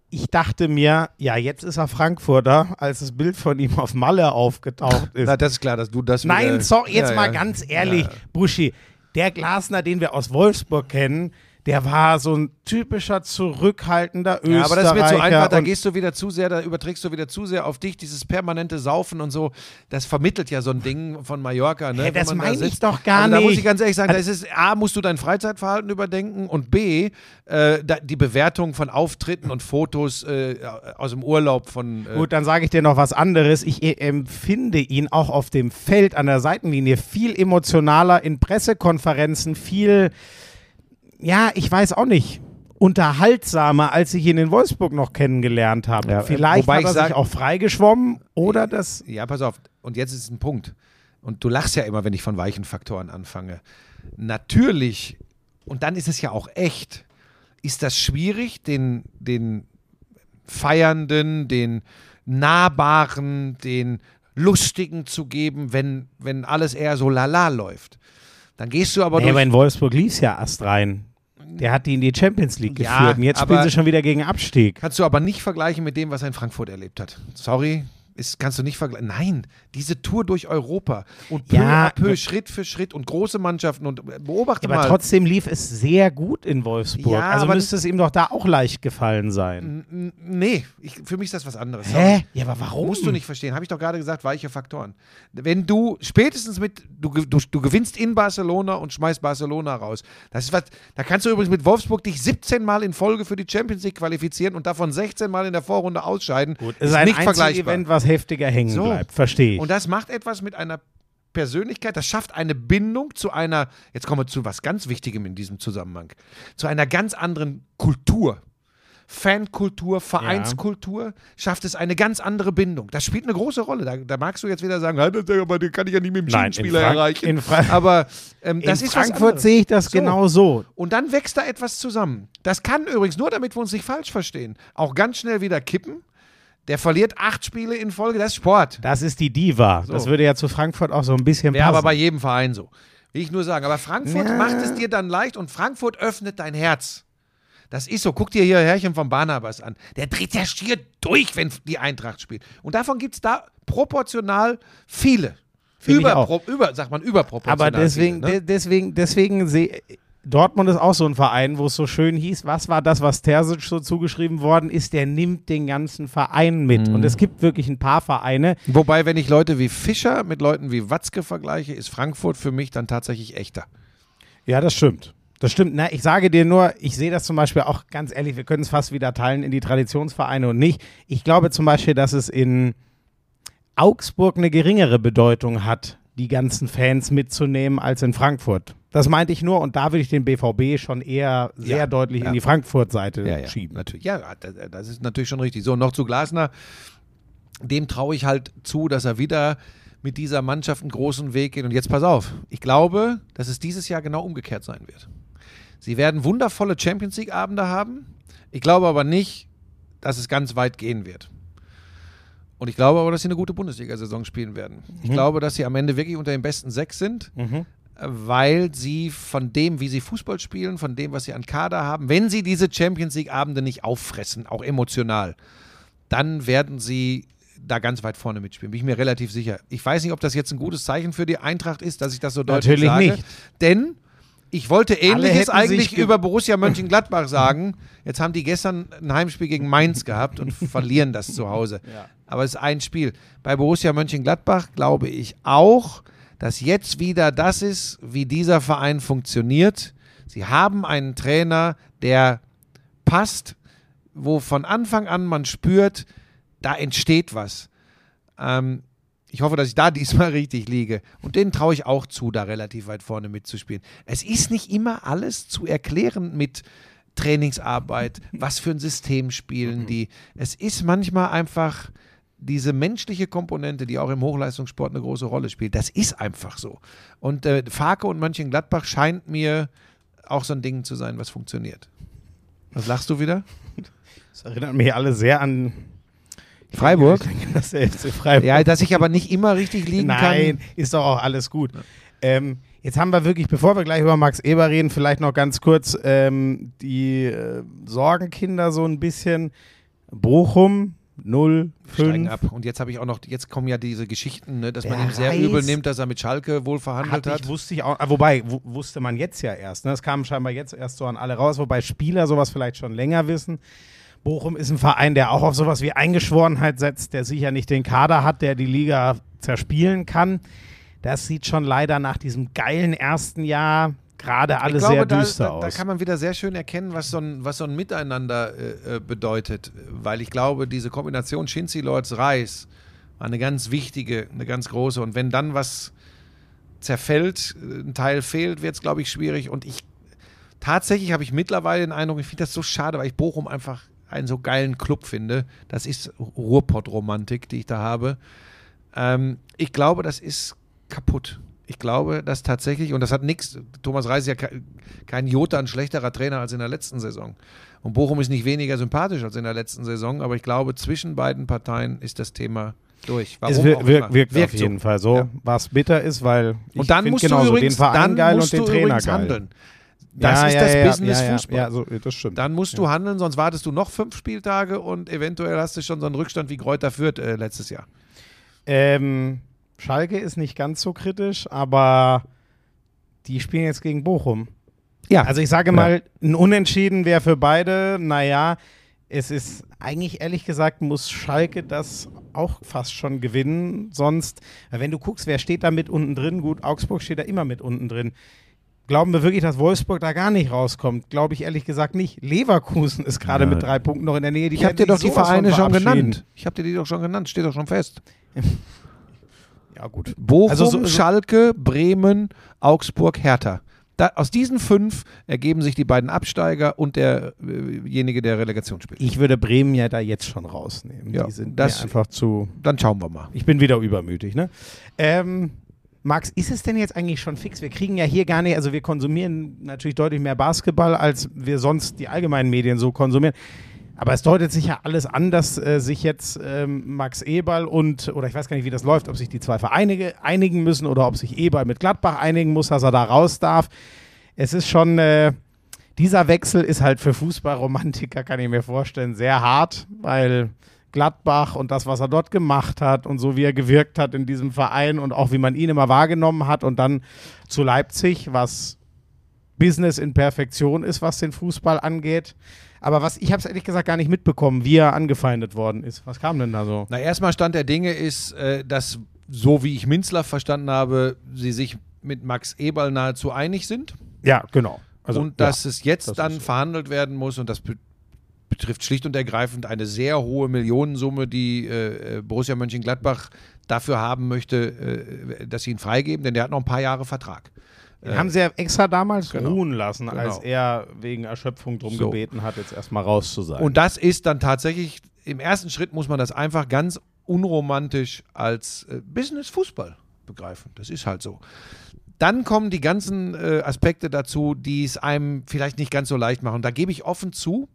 ich dachte mir, ja, jetzt ist er Frankfurter, als das Bild von ihm auf Malle aufgetaucht ist. Na, das ist klar, dass du das. Nein, wieder- sorry, jetzt Ja, mal ja. ganz ehrlich, Ja. Buschi, der Glasner, den wir aus Wolfsburg kennen, der war so ein typischer zurückhaltender Österreicher. Ja, aber das mir zu einfach, da gehst du wieder zu sehr, da überträgst du wieder zu sehr auf dich, dieses permanente Saufen und so, das vermittelt ja so ein Ding von Mallorca. Ne, Hä, das man da meine ich doch gar also, Da muss nicht. ich ganz ehrlich sagen, das ist, A, musst du dein Freizeitverhalten überdenken und B, äh, da, die Bewertung von Auftritten und Fotos äh, aus dem Urlaub von... Äh, Gut, dann sage ich dir noch was anderes. Ich äh, empfinde ihn auch auf dem Feld an der Seitenlinie viel emotionaler in Pressekonferenzen, viel, ja, ich weiß auch nicht, unterhaltsamer, als ich ihn in Wolfsburg noch kennengelernt habe. Ja, Vielleicht wobei hat ich er sag- sich auch freigeschwommen oder das. Ja, pass auf. Und jetzt ist ein Punkt. Und du lachst ja immer, wenn ich von weichen Faktoren anfange. Natürlich, und dann ist es ja auch echt, ist das schwierig, den, den Feiernden, den Nahbaren, den Lustigen zu geben, wenn, wenn alles eher so lala läuft. Dann gehst du aber Nee, durch. aber in Wolfsburg lief es ja erst rein. Der hat die in die Champions League Ja, geführt und jetzt spielen sie schon wieder gegen Abstieg. Kannst du aber nicht vergleichen mit dem, was er in Frankfurt erlebt hat. Sorry, ist, kannst du nicht vergleichen. Nein, diese Tour durch Europa und peu Ja, à peu, aber- Schritt für Schritt und große Mannschaften und äh, beobachte Aber mal. trotzdem lief es sehr gut in Wolfsburg. Ja, also aber- müsste es ihm doch da auch leicht gefallen sein. Nee, ich, für mich ist das was anderes. Hä? Ja, aber warum? Musst du nicht verstehen. Habe ich doch gerade gesagt, weiche Faktoren. Wenn du spätestens mit, du, du, du gewinnst in Barcelona und schmeißt Barcelona raus. Das ist was, da kannst du übrigens mit Wolfsburg dich 17 Mal in Folge für die Champions League qualifizieren und davon 16 Mal in der Vorrunde ausscheiden. Gut, ist ein nicht vergleichbar. Event, was heftiger hängen So. bleibt. Verstehe ich. Und das macht etwas mit einer Persönlichkeit, das schafft eine Bindung zu einer, jetzt kommen wir zu was ganz Wichtigem in diesem Zusammenhang, zu einer ganz anderen Kultur. Fankultur, Vereinskultur, schafft es eine ganz andere Bindung. Das spielt eine große Rolle. Da, da magst du jetzt wieder sagen, "Ah, das- aber den kann ich ja nicht mit dem Schienenspieler erreichen. in Fra- aber ähm, das in ist Frankfurt sehe ich das So. genau so. Und dann wächst da etwas zusammen. Das kann übrigens, nur damit wir uns nicht falsch verstehen, auch ganz schnell wieder kippen. Der verliert acht Spiele in Folge, das ist Sport. Das ist die Diva. Das würde ja zu Frankfurt auch so ein bisschen Wäre passen. aber bei jedem Verein so. Will ich nur sagen. Aber Frankfurt Ja. macht es dir dann leicht und Frankfurt öffnet dein Herz. Das ist so. Guck dir hier Herrchen von Barnabas an. Der dreht ja schier durch, wenn die Eintracht spielt. Und davon gibt es da proportional viele. Überpro über, sagt man, überproportional. aber deswegen, viele, ne? de deswegen, deswegen sehe Dortmund ist auch so ein Verein, wo es so schön hieß, was war das, was Terzic so zugeschrieben worden ist, der nimmt den ganzen Verein mit. Mhm. Und es gibt wirklich ein paar Vereine, Wobei, wenn ich Leute wie Fischer mit Leuten wie Watzke vergleiche, ist Frankfurt für mich dann tatsächlich echter. Ja, das stimmt. Das stimmt. Na, ich sage dir nur, ich sehe das zum Beispiel auch ganz ehrlich, wir können es fast wieder teilen in die Traditionsvereine und nicht. Ich glaube zum Beispiel, dass es in Augsburg eine geringere Bedeutung hat, die ganzen Fans mitzunehmen, als in Frankfurt. Das meinte ich nur und da würde ich den BVB schon eher sehr Ja, deutlich ja. in die Frankfurt-Seite ja, schieben. Natürlich. Ja, das, das ist natürlich schon richtig. So, noch zu Glasner. Dem traue ich halt zu, dass er wieder mit dieser Mannschaft einen großen Weg geht. Und jetzt pass auf. Ich glaube, dass es dieses Jahr genau umgekehrt sein wird. Sie werden wundervolle Champions League-Abende haben. Ich glaube aber nicht, dass es ganz weit gehen wird. Und ich glaube aber, dass sie eine gute Bundesliga-Saison spielen werden. Ich glaube, dass sie am Ende wirklich unter den besten sechs sind weil sie von dem, wie sie Fußball spielen, von dem, was sie an Kader haben, wenn sie diese Champions League-Abende nicht auffressen, auch emotional, dann werden sie da ganz weit vorne mitspielen. Bin ich mir relativ sicher. Ich weiß nicht, ob das jetzt ein gutes Zeichen für die Eintracht ist, dass ich das so deutlich Natürlich sage. nicht. Denn ich wollte Ähnliches eigentlich ge- über Borussia Mönchengladbach sagen. Jetzt haben die gestern ein Heimspiel gegen Mainz gehabt und verlieren das zu Hause. Aber es ist ein Spiel. Bei Borussia Mönchengladbach glaube ich auch, dass jetzt wieder das ist, wie dieser Verein funktioniert. Sie haben einen Trainer, der passt, wo von Anfang an man spürt, da entsteht was. Ähm, ich hoffe, dass ich da diesmal richtig liege. Und denen traue ich auch zu, da relativ weit vorne mitzuspielen. Es ist nicht immer alles zu erklären mit Trainingsarbeit, was für ein System spielen die. Es ist manchmal einfach diese menschliche Komponente, die auch im Hochleistungssport eine große Rolle spielt. Das ist einfach so. Und äh, Farke und Mönchengladbach scheint mir auch so ein Ding zu sein, was funktioniert. Was lachst du wieder? Das erinnert mich alle sehr an Freiburg? das der FC Freiburg. Ja, dass ich aber nicht immer richtig liegen Nein, kann. ist doch auch alles gut. Ähm, jetzt haben wir wirklich, bevor wir gleich über Max Eber reden, vielleicht noch ganz kurz ähm, die äh, Sorgenkinder so ein bisschen. Bochum 0, Steigen 5. ab. Und jetzt habe ich auch noch, jetzt kommen ja diese Geschichten, ne, dass man Der ihm sehr Reis übel nimmt, dass er mit Schalke wohl verhandelt hat. ich, wusste ich auch, ah, wobei, wu- wusste man jetzt ja erst. Ne? Das kam scheinbar jetzt erst so an alle raus, wobei Spieler sowas vielleicht schon länger wissen. Bochum ist ein Verein, der auch auf sowas wie Eingeschworenheit setzt, der sicher nicht den Kader hat, der die Liga zerspielen kann. Das sieht schon leider nach diesem geilen ersten Jahr gerade alles sehr da, düster da, aus. da kann man wieder sehr schön erkennen, was so ein, was so ein Miteinander äh, äh, bedeutet. Weil ich glaube, diese Kombination Shinzi Lords Reis war eine ganz wichtige, eine ganz große. Und wenn dann was zerfällt, äh, ein Teil fehlt, wird es, glaube ich, schwierig. Und ich tatsächlich habe ich mittlerweile den Eindruck, ich finde das so schade, weil ich Bochum einfach einen so geilen Club finde. Das ist Ruhrpott-Romantik, die ich da habe. Ähm, ich glaube, das ist kaputt. Ich glaube, dass tatsächlich, und das hat nichts, Thomas Reis ist ja ke- kein Jota, ein schlechterer Trainer als in der letzten Saison. Und Bochum ist nicht weniger sympathisch als in der letzten Saison, aber ich glaube, zwischen beiden Parteien ist das Thema durch. es Warum wir, auch wirkt, wirkt, auf so. jeden Fall so, Ja. was bitter ist, weil ich Und dann musst genauso du übrigens, den Verein geil und den Trainer geil. handeln. Das Ja, ist ja, das ja, Business ja, Fußball. Ja, so, das stimmt. Dann musst du handeln, sonst wartest du noch fünf Spieltage und eventuell hast du schon so einen Rückstand wie Kräuter Fürth äh, letztes Jahr. Ähm, Schalke ist nicht ganz so kritisch, aber die spielen jetzt gegen Bochum. Ja, Also ich sage mal, ein Unentschieden wäre für beide, naja, es ist eigentlich ehrlich gesagt, muss Schalke das auch fast schon gewinnen. Sonst, weil wenn du guckst, wer steht da mit unten drin? Gut, Augsburg steht da immer mit unten drin. Glauben wir wirklich, dass Wolfsburg da gar nicht rauskommt? Glaube ich ehrlich gesagt nicht. Leverkusen ist gerade Ja. mit drei Punkten noch in der Nähe. Die ich habe dir doch die Vereine schon genannt. Ich habe dir die doch schon genannt, steht doch schon fest. Ja, gut. Bochum, Also so- so- Schalke, Bremen, Augsburg, Hertha. Da, aus diesen fünf ergeben sich die beiden Absteiger und derjenige, der Relegation spielt. Ich würde Bremen ja da jetzt schon rausnehmen. Ja, die sind das- einfach zu. Dann schauen wir mal. Ich bin wieder übermütig, ne? Ähm, Max, ist es denn jetzt eigentlich schon fix? Wir kriegen ja hier gar nicht, also wir konsumieren natürlich deutlich mehr Basketball, als wir sonst die allgemeinen Medien so konsumieren. Aber es deutet sich ja alles an, dass äh, sich jetzt ähm, Max Eberl und, oder ich weiß gar nicht, wie das läuft, ob sich die zwei Vereine ge- einigen müssen oder ob sich Eberl mit Gladbach einigen muss, dass er da raus darf. Es ist schon, äh, dieser Wechsel ist halt für Fußballromantiker, kann ich mir vorstellen, sehr hart, weil Gladbach und das, was er dort gemacht hat und so wie er gewirkt hat in diesem Verein und auch wie man ihn immer wahrgenommen hat und dann zu Leipzig, was Business in Perfektion ist, was den Fußball angeht. Aber was, ich habe es ehrlich gesagt gar nicht mitbekommen, wie er angefeindet worden ist. Was kam denn da so? Na, erstmal Stand der Dinge ist, äh, dass, so wie ich Minzler verstanden habe, sie sich mit Max Eberl nahezu einig sind. Ja, genau. Also, und dass ja, es jetzt das dann verhandelt werden muss und das betrifft schlicht und ergreifend eine sehr hohe Millionensumme, die äh, äh, Borussia Mönchengladbach dafür haben möchte, äh, dass sie ihn freigeben, denn der hat noch ein paar Jahre Vertrag. Den haben sie ja extra damals genau. ruhen lassen, Genau. als er wegen Erschöpfung drum So. gebeten hat, jetzt erstmal raus zu sein. Und das ist dann tatsächlich, im ersten Schritt muss man das einfach ganz unromantisch als äh, Business-Fußball begreifen. Das ist halt so. Dann kommen die ganzen äh, Aspekte dazu, die es einem vielleicht nicht ganz so leicht machen. Da gebe ich offen zu,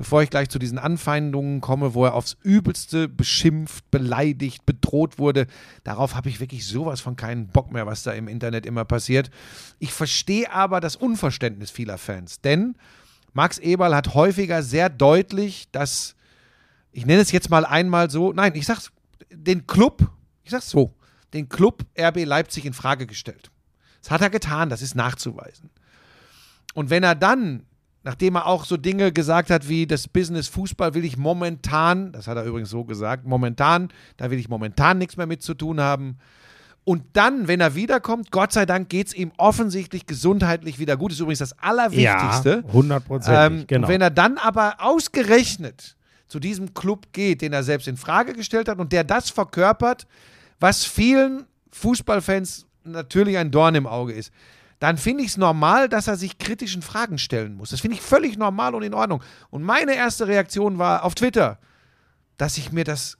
bevor ich gleich zu diesen Anfeindungen komme, wo er aufs Übelste beschimpft, beleidigt, bedroht wurde. Darauf habe ich wirklich sowas von keinen Bock mehr, was da im Internet immer passiert. Ich verstehe aber das Unverständnis vieler Fans, denn Max Eberl hat häufiger sehr deutlich das, ich nenne es jetzt mal einmal so, nein, ich sag's, den Club, ich sag's so, den Club RB Leipzig in Frage gestellt. Das hat er getan, das ist nachzuweisen. Und wenn er dann, nachdem er auch so Dinge gesagt hat wie das Business Fußball will ich momentan, das hat er übrigens so gesagt, momentan, da will ich momentan nichts mehr mit zu tun haben. Und dann, wenn er wiederkommt, Gott sei Dank geht es ihm offensichtlich gesundheitlich wieder gut. Das ist übrigens das Allerwichtigste. Ja, hundertprozentig, Ähm, genau. Wenn er dann aber ausgerechnet zu diesem Club geht, den er selbst in Frage gestellt hat und der das verkörpert, was vielen Fußballfans natürlich ein Dorn im Auge ist, dann finde ich es normal, dass er sich kritischen Fragen stellen muss. Das finde ich völlig normal und in Ordnung. Und meine erste Reaktion war auf Twitter, dass ich mir das,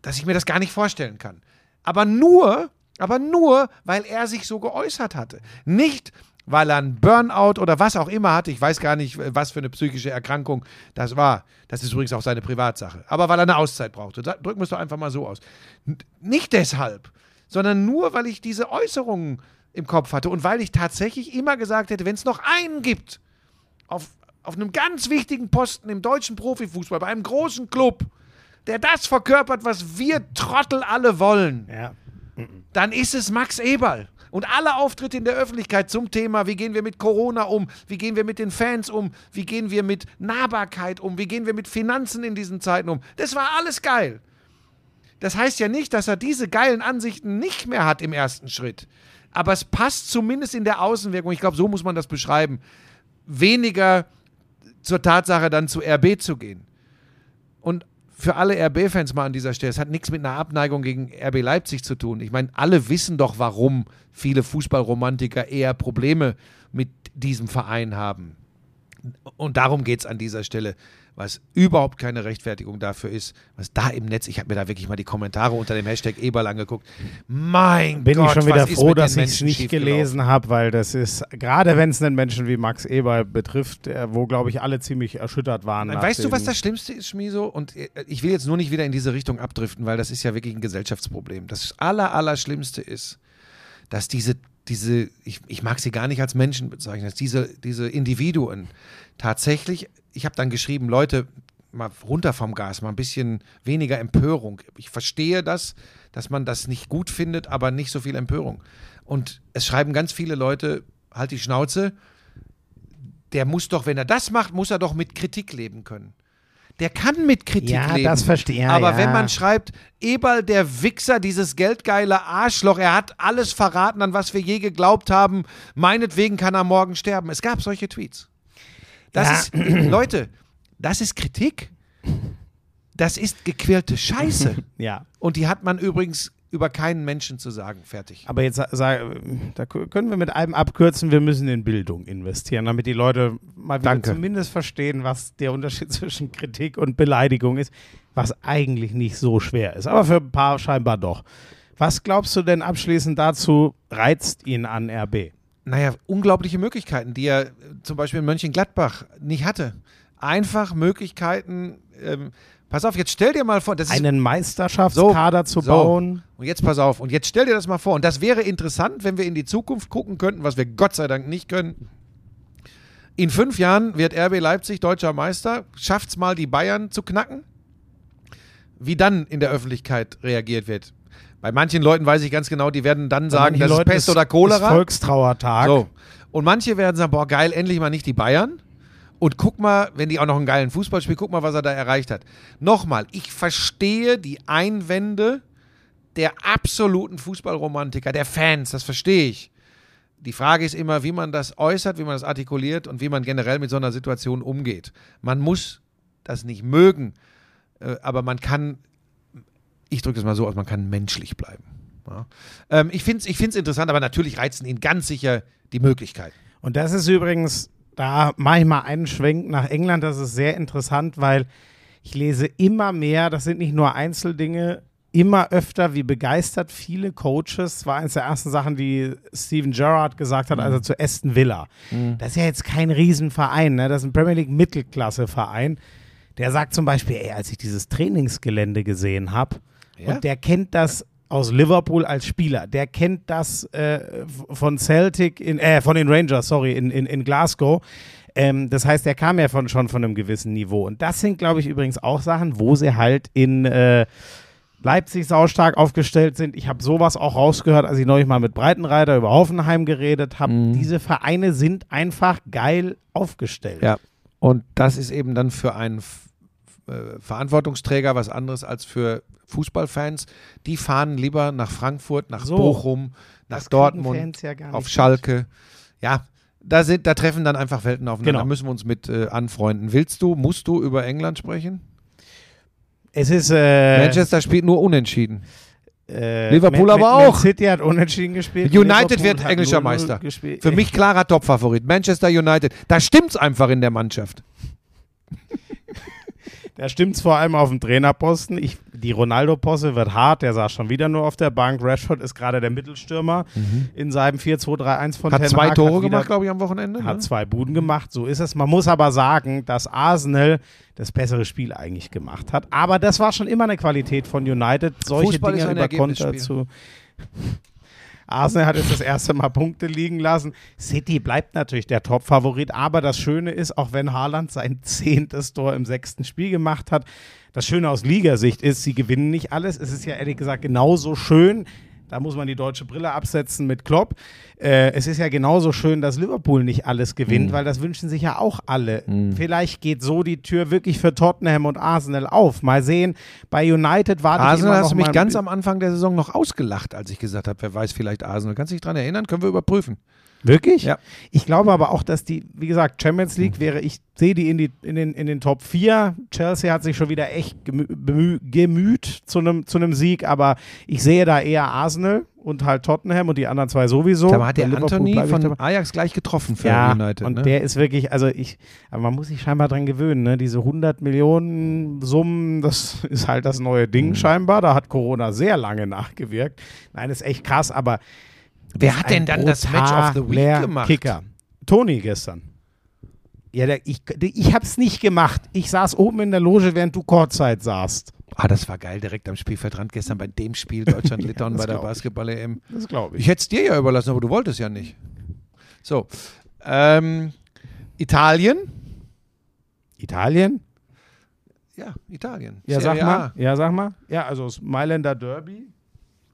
dass ich mir das gar nicht vorstellen kann. Aber nur, aber nur, weil er sich so geäußert hatte. Nicht, weil er einen Burnout oder was auch immer hatte. Ich weiß gar nicht, was für eine psychische Erkrankung das war. Das ist übrigens auch seine Privatsache. Aber weil er eine Auszeit brauchte. Drücken wir es doch einfach mal so aus. Nicht deshalb, sondern nur, weil ich diese Äußerungen im Kopf hatte und weil ich tatsächlich immer gesagt hätte, wenn es noch einen gibt, auf, auf einem ganz wichtigen Posten im deutschen Profifußball, bei einem großen Club, der das verkörpert, was wir Trottel alle wollen, Ja. dann ist es Max Eberl. Und alle Auftritte in der Öffentlichkeit zum Thema, wie gehen wir mit Corona um, wie gehen wir mit den Fans um, wie gehen wir mit Nahbarkeit um, wie gehen wir mit Finanzen in diesen Zeiten um, das war alles geil. Das heißt ja nicht, dass er diese geilen Ansichten nicht mehr hat im ersten Schritt. Aber es passt zumindest in der Außenwirkung, ich glaube, so muss man das beschreiben, weniger zur Tatsache dann zu RB zu gehen. Und für alle RB-Fans mal an dieser Stelle, es hat nichts mit einer Abneigung gegen RB Leipzig zu tun. Ich meine, alle wissen doch, warum viele Fußballromantiker eher Probleme mit diesem Verein haben. Und darum geht es an dieser Stelle, was überhaupt keine Rechtfertigung dafür ist, was da im Netz, ich habe mir da wirklich mal die Kommentare unter dem Hashtag Eberl angeguckt. Mein Bin Gott, ich schon wieder froh, dass ich es nicht gelesen habe, weil das ist, gerade wenn es einen Menschen wie Max Eber betrifft, äh, wo, glaube ich, alle ziemlich erschüttert waren. nach Weißt du, was das Schlimmste ist, Schmiso? Und äh, ich will jetzt nur nicht wieder in diese Richtung abdriften, weil das ist ja wirklich ein Gesellschaftsproblem. Das aller, Allerschlimmste ist, dass diese, diese ich, ich mag sie gar nicht als Menschen bezeichnen, dass diese, diese Individuen tatsächlich, ich habe dann geschrieben, Leute, mal runter vom Gas, mal ein bisschen weniger Empörung. Ich verstehe das, dass man das nicht gut findet, aber nicht so viel Empörung. Und es schreiben ganz viele Leute, halt die Schnauze, der muss doch, wenn er das macht, muss er doch mit Kritik leben können. Der kann mit Kritik Ja, leben. das verstehe- ja, Aber ja. wenn man schreibt, Eberl, der Wichser, dieses geldgeile Arschloch, er hat alles verraten, an was wir je geglaubt haben, meinetwegen kann er morgen sterben. Es gab solche Tweets. Das Ja. ist, Leute, das ist Kritik. Das ist gequälte Scheiße. Ja, Und die hat man übrigens über keinen Menschen zu sagen. Fertig. aber jetzt da können wir mit einem abkürzen, wir müssen in Bildung investieren, damit die Leute mal wieder Danke. zumindest verstehen, was der Unterschied zwischen Kritik und Beleidigung ist, was eigentlich nicht so schwer ist, aber für ein paar scheinbar doch. Was glaubst du denn abschließend dazu, reizt ihn an RB? Naja, unglaubliche Möglichkeiten, die er äh, zum Beispiel in Mönchengladbach nicht hatte. Einfach Möglichkeiten. Ähm, pass auf, jetzt stell dir mal vor, das ist Einen Meisterschaftskader zu so. bauen? Und jetzt pass auf, und jetzt stell dir das mal vor. Und das wäre interessant, wenn wir in die Zukunft gucken könnten, was wir Gott sei Dank nicht können. In fünf Jahren wird RB Leipzig deutscher Meister, schafft es mal, die Bayern zu knacken. Wie dann in der Öffentlichkeit reagiert wird. Bei manchen Leuten weiß ich ganz genau, die werden dann sagen, Manchen das ist Leuten Pest oder Ist Cholera. Volkstrauertag. So. Und manche werden sagen, boah, geil, endlich mal nicht die Bayern. Und guck mal, wenn die auch noch einen geilen Fußball spielen, guck mal, was er da erreicht hat. Nochmal, ich verstehe die Einwände der absoluten Fußballromantiker, der Fans, das verstehe ich. Die Frage ist immer, wie man das äußert, wie man das artikuliert und wie man generell mit so einer Situation umgeht. Man muss das nicht mögen, äh, aber man kann, ich drücke es mal so aus, man kann menschlich bleiben. Ja. Ähm, ich finde es ich find's interessant, aber natürlich reizen ihn ganz sicher die Möglichkeiten. Und das ist übrigens, da mache ich mal einen Schwenk nach England, das ist sehr interessant, weil ich lese immer mehr, das sind nicht nur Einzeldinge, immer öfter, wie begeistert viele Coaches, das war eines der ersten Sachen, die Steven Gerrard gesagt hat, als er zu Aston Villa. Das ist ja jetzt kein Riesenverein, ne? das ist ein Premier League Mittelklasse-Verein. Der sagt zum Beispiel, ey, als ich dieses Trainingsgelände gesehen habe, Ja? und der kennt das aus Liverpool als Spieler, der kennt das äh, von Celtic, in, äh, von den Rangers, sorry, in, in, in Glasgow. Ähm, das heißt, der kam ja von, schon von einem gewissen Niveau. Und das sind, glaube ich, übrigens auch Sachen, wo sie halt in äh, Leipzig saustark aufgestellt sind. Ich habe sowas auch rausgehört, als ich neulich mal mit Breitenreiter über Hoffenheim geredet habe. Mhm. Diese Vereine sind einfach geil aufgestellt. Ja. Und das ist eben dann für einen äh, Verantwortungsträger was anderes als für Fußballfans. Die fahren lieber nach Frankfurt, nach So. Bochum, nach Dortmund, ja auf mit. Schalke. Ja, da, sind, da treffen dann einfach Welten aufeinander. Genau. Da müssen wir uns mit äh, anfreunden. Willst du, musst du über England sprechen? Es ist. Äh, Manchester spielt nur unentschieden. äh, Liverpool Man- aber auch. Man City hat unentschieden gespielt. United Liverpool wird englischer 0-0 Meister. gespielt. Für mich klarer Topfavorit. Manchester United. Da stimmt's einfach in der Mannschaft. Da stimmt's vor allem auf dem Trainerposten. Ich, die Ronaldo-Posse wird hart. Der saß schon wieder nur auf der Bank. Rashford ist gerade der Mittelstürmer in seinem 4-2-3-1 von Mhm. Hat Ten zwei Hag, Tore wieder- gemacht, glaube ich, am Wochenende. Hat ne? zwei Buden gemacht, so ist es. Man muss aber sagen, dass Arsenal das bessere Spiel eigentlich gemacht hat. Aber das war schon immer eine Qualität von United, solche Fußball Dinge über Konter zu. Arsenal hat jetzt das erste Mal Punkte liegen lassen. City bleibt natürlich der Top-Favorit, aber das Schöne ist, auch wenn Haaland sein zehntes Tor im sechsten Spiel gemacht hat, das Schöne aus Ligasicht ist, sie gewinnen nicht alles. Es ist ja ehrlich gesagt genauso schön. Da muss man die deutsche Brille absetzen mit Klopp. Äh, es ist ja genauso schön, dass Liverpool nicht alles gewinnt, Mhm. weil das wünschen sich ja auch alle. Vielleicht geht so die Tür wirklich für Tottenham und Arsenal auf. Mal sehen. Bei United war Arsenal immer hast noch du mich ganz am Anfang der Saison noch ausgelacht, als ich gesagt habe, wer weiß, vielleicht Arsenal. Kannst du dich dran erinnern? Können wir überprüfen. Wirklich? Ja. Ich glaube aber auch, dass die, wie gesagt, Champions League wäre, ich sehe die in, die in, den, in den Top 4. Chelsea hat sich schon wieder echt gemü gemüht zu einem zu einem Sieg, aber ich sehe da eher Arsenal und halt Tottenham und die anderen zwei sowieso. Da hat der Liverpool Anthony von. Ajax gleich getroffen für ja, United. und ne? der ist wirklich, also ich, aber man muss sich scheinbar dran gewöhnen, ne? Diese 100 Millionen Summen, das ist halt das neue Ding Mhm. scheinbar. Da hat Corona sehr lange nachgewirkt. Nein, ist echt krass, aber wer hat denn dann das Match of the Week gemacht? Kicker. Toni gestern. Ja, der, ich, ich hab's nicht gemacht. Ich saß oben in der Loge, während du Kurzzeit saßt. Ah, das war geil, direkt am Spielfeldrand gestern bei dem Spiel Deutschland-Litauen das bei der ich. Basketball-EM. Das glaube Ich hätte es dir ja überlassen, aber du wolltest ja nicht. So. Ähm, Italien? Italien? Ja, Italien. Ja, sag Serie mal. A. Ja, sag mal. Ja, also das Mailänder Derby.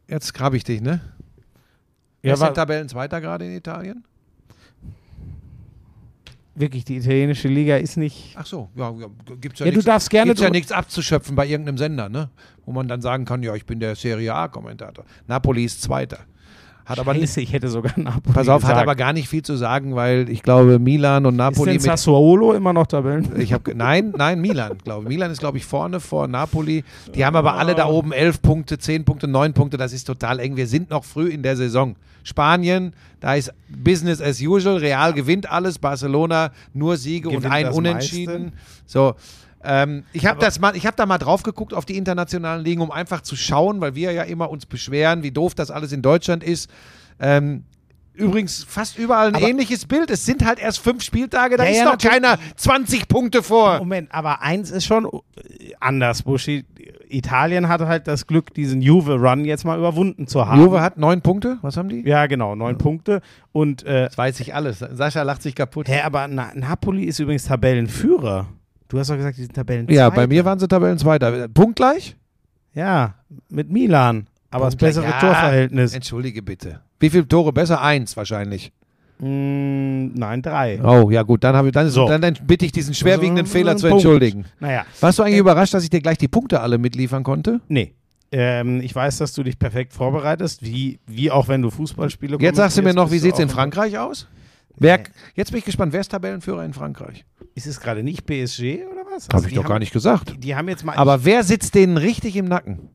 Jetzt grabe ich dich, ne? Ja, ist Tabellenzweiter gerade in Italien? wirklich, die italienische Liga ist nicht. Ach so, ja, ja gibt's ja, Ja, du nichts- darfst gerne gibt's ja nichts abzuschöpfen bei irgendeinem Sender, ne? Wo man dann sagen kann, ja, ich bin der Serie A-Kommentator. Napoli ist Zweiter. Hat aber nicht, Scheiße, ich hätte sogar Napoli pass auf, hat gesagt. aber gar nicht viel zu sagen, weil ich glaube, Milan und Ist Napoli denn mit Sassuolo immer noch Tabellen? Ich habe nein, nein, Milan, glaube ich. Milan ist glaube ich vorne vor Napoli. Die haben aber alle da oben elf Punkte, zehn Punkte, neun Punkte. Das ist total eng. Wir sind noch früh in der Saison. Spanien, da ist Business as usual. Real gewinnt alles. Barcelona nur Siege Gewinnt und ein Unentschieden. meiste. So. Ähm, ich habe Aber- das mal, ich habe da mal drauf geguckt auf die internationalen Ligen, um einfach zu schauen, weil wir ja immer uns beschweren, wie doof das alles in Deutschland ist. Ähm, Übrigens fast überall ein Aber- ähnliches Bild. Es sind halt erst fünf Spieltage, da Ja, ist ja, noch keiner 20 Punkte vor. Moment, aber eins ist schon äh, anders, Buschi. Italien hatte halt das Glück, diesen Juve-Run jetzt mal überwunden zu haben. Juve hat neun Punkte. Was haben die? Ja, genau, neun Punkte. Und, äh, Das weiß ich alles. Sascha lacht sich kaputt. hä, aber Na Napoli ist übrigens Tabellenführer. Du hast doch gesagt, die sind Tabellenzweiter. Ja, bei mir waren sie Tabellenzweiter. Punktgleich? Ja, mit Milan. Aber das bessere Ja, Torverhältnis. Entschuldige bitte. Wie viele Tore besser? Eins wahrscheinlich. Mm, nein, drei. Oh, ja gut, dann, habe ich, dann, So. dann, dann bitte ich diesen schwerwiegenden Also, Fehler zu Punkt. entschuldigen. Naja, Warst du eigentlich überrascht, dass ich dir gleich die Punkte alle mitliefern konnte? nee. Ähm, ich weiß, dass du dich perfekt vorbereitest, wie, wie auch wenn du Fußballspiele Jetzt sagst du mir noch, wie sieht es in Frankreich aus? Wer, Nee. jetzt bin ich gespannt, wer ist Tabellenführer in Frankreich? Ist es gerade nicht PSG oder was? Habe Also ich die doch haben, gar nicht gesagt. Die, die haben jetzt mal. Aber wer sitzt denen richtig im Nacken?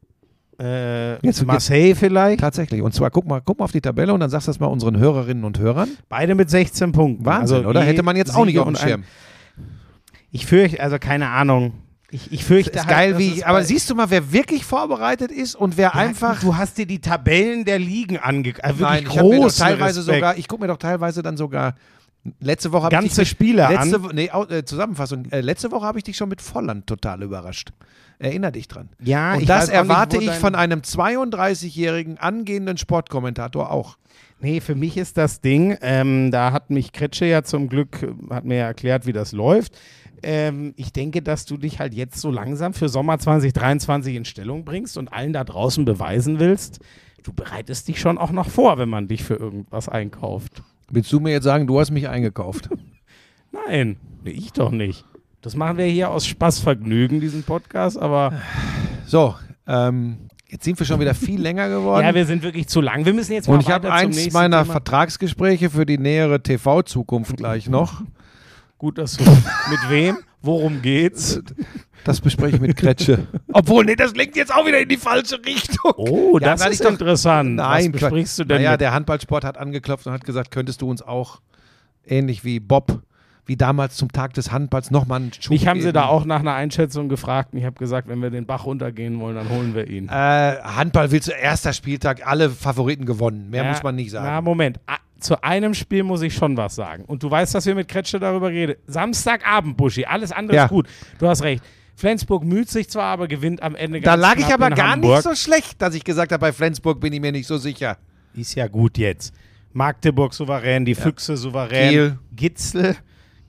äh, Jetzt- Marseille vielleicht. Tatsächlich. Und zwar, guck mal, guck mal auf die Tabelle und dann sagst du das mal unseren Hörerinnen und Hörern. Beide mit 16 Punkten. Wahnsinn, Also oder? Hätte man jetzt auch nicht auf dem Schirm. Ich fürchte, also keine Ahnung. Ich, ich fürchte ist halt, geil, wie. Aber siehst du mal, wer wirklich vorbereitet ist und wer Ja, einfach. Du hast dir die Tabellen der Ligen angeguckt. Also Nein, wirklich ich habe großen teilweise Respekt. sogar, ich gucke mir doch teilweise dann sogar. Letzte Woche habe ich ganze dich, Spiele letzte, an. Nee, äh, Zusammenfassung. Äh, letzte Woche habe ich dich schon mit Volland total überrascht. Erinner dich dran. Ja, und ich das nicht, erwarte wo ich von einem 32-jährigen angehenden Sportkommentator auch. Nee, für mich ist das Ding, ähm, da hat mich Kretsche ja zum Glück, hat mir ja erklärt, wie das läuft. Ähm, ich denke, dass du dich halt jetzt so langsam für Sommer 2023 in Stellung bringst und allen da draußen beweisen willst, du bereitest dich schon auch noch vor, wenn man dich für irgendwas einkauft. Willst du mir jetzt sagen, du hast mich eingekauft? Nein, ich doch nicht. Das machen wir hier aus Spaßvergnügen, diesen Podcast, aber So, ähm, jetzt sind wir schon wieder viel länger geworden. ja, wir sind wirklich zu lang. Wir müssen jetzt mal und ich habe eins meiner Thema. Vertragsgespräche für die nähere TV-Zukunft gleich noch. Gut, dass du mit wem? Worum geht's? Das bespreche ich mit Kretsche. Obwohl, nee, das lenkt jetzt auch wieder in die falsche Richtung. Oh, das weil ist doch- interessant. Nein, Was besprichst du denn? Naja, mit? der Handballsport hat angeklopft und hat gesagt, könntest du uns auch ähnlich wie Bob, wie damals zum Tag des Handballs, nochmal einen Schub Mich haben sie da auch nach einer Einschätzung gefragt und ich habe gesagt, wenn wir den Bach runtergehen wollen, dann holen wir ihn. Äh, Handball willst du erster Spieltag, alle Favoriten gewonnen. Mehr Ja, muss man nicht Na, sagen. Moment. Ah, Zu einem Spiel muss ich schon was sagen. Und du weißt, dass wir mit Kretsche darüber reden. Samstagabend, Buschi. Alles andere Ja. ist gut. Du hast recht. Flensburg müht sich zwar, aber gewinnt am Ende Da lag ich aber gar Hamburg. nicht so schlecht, dass ich gesagt habe, bei Flensburg bin ich mir nicht so sicher. Ist ja gut jetzt. Magdeburg souverän, die Füchse souverän. Kiel. Gitzel.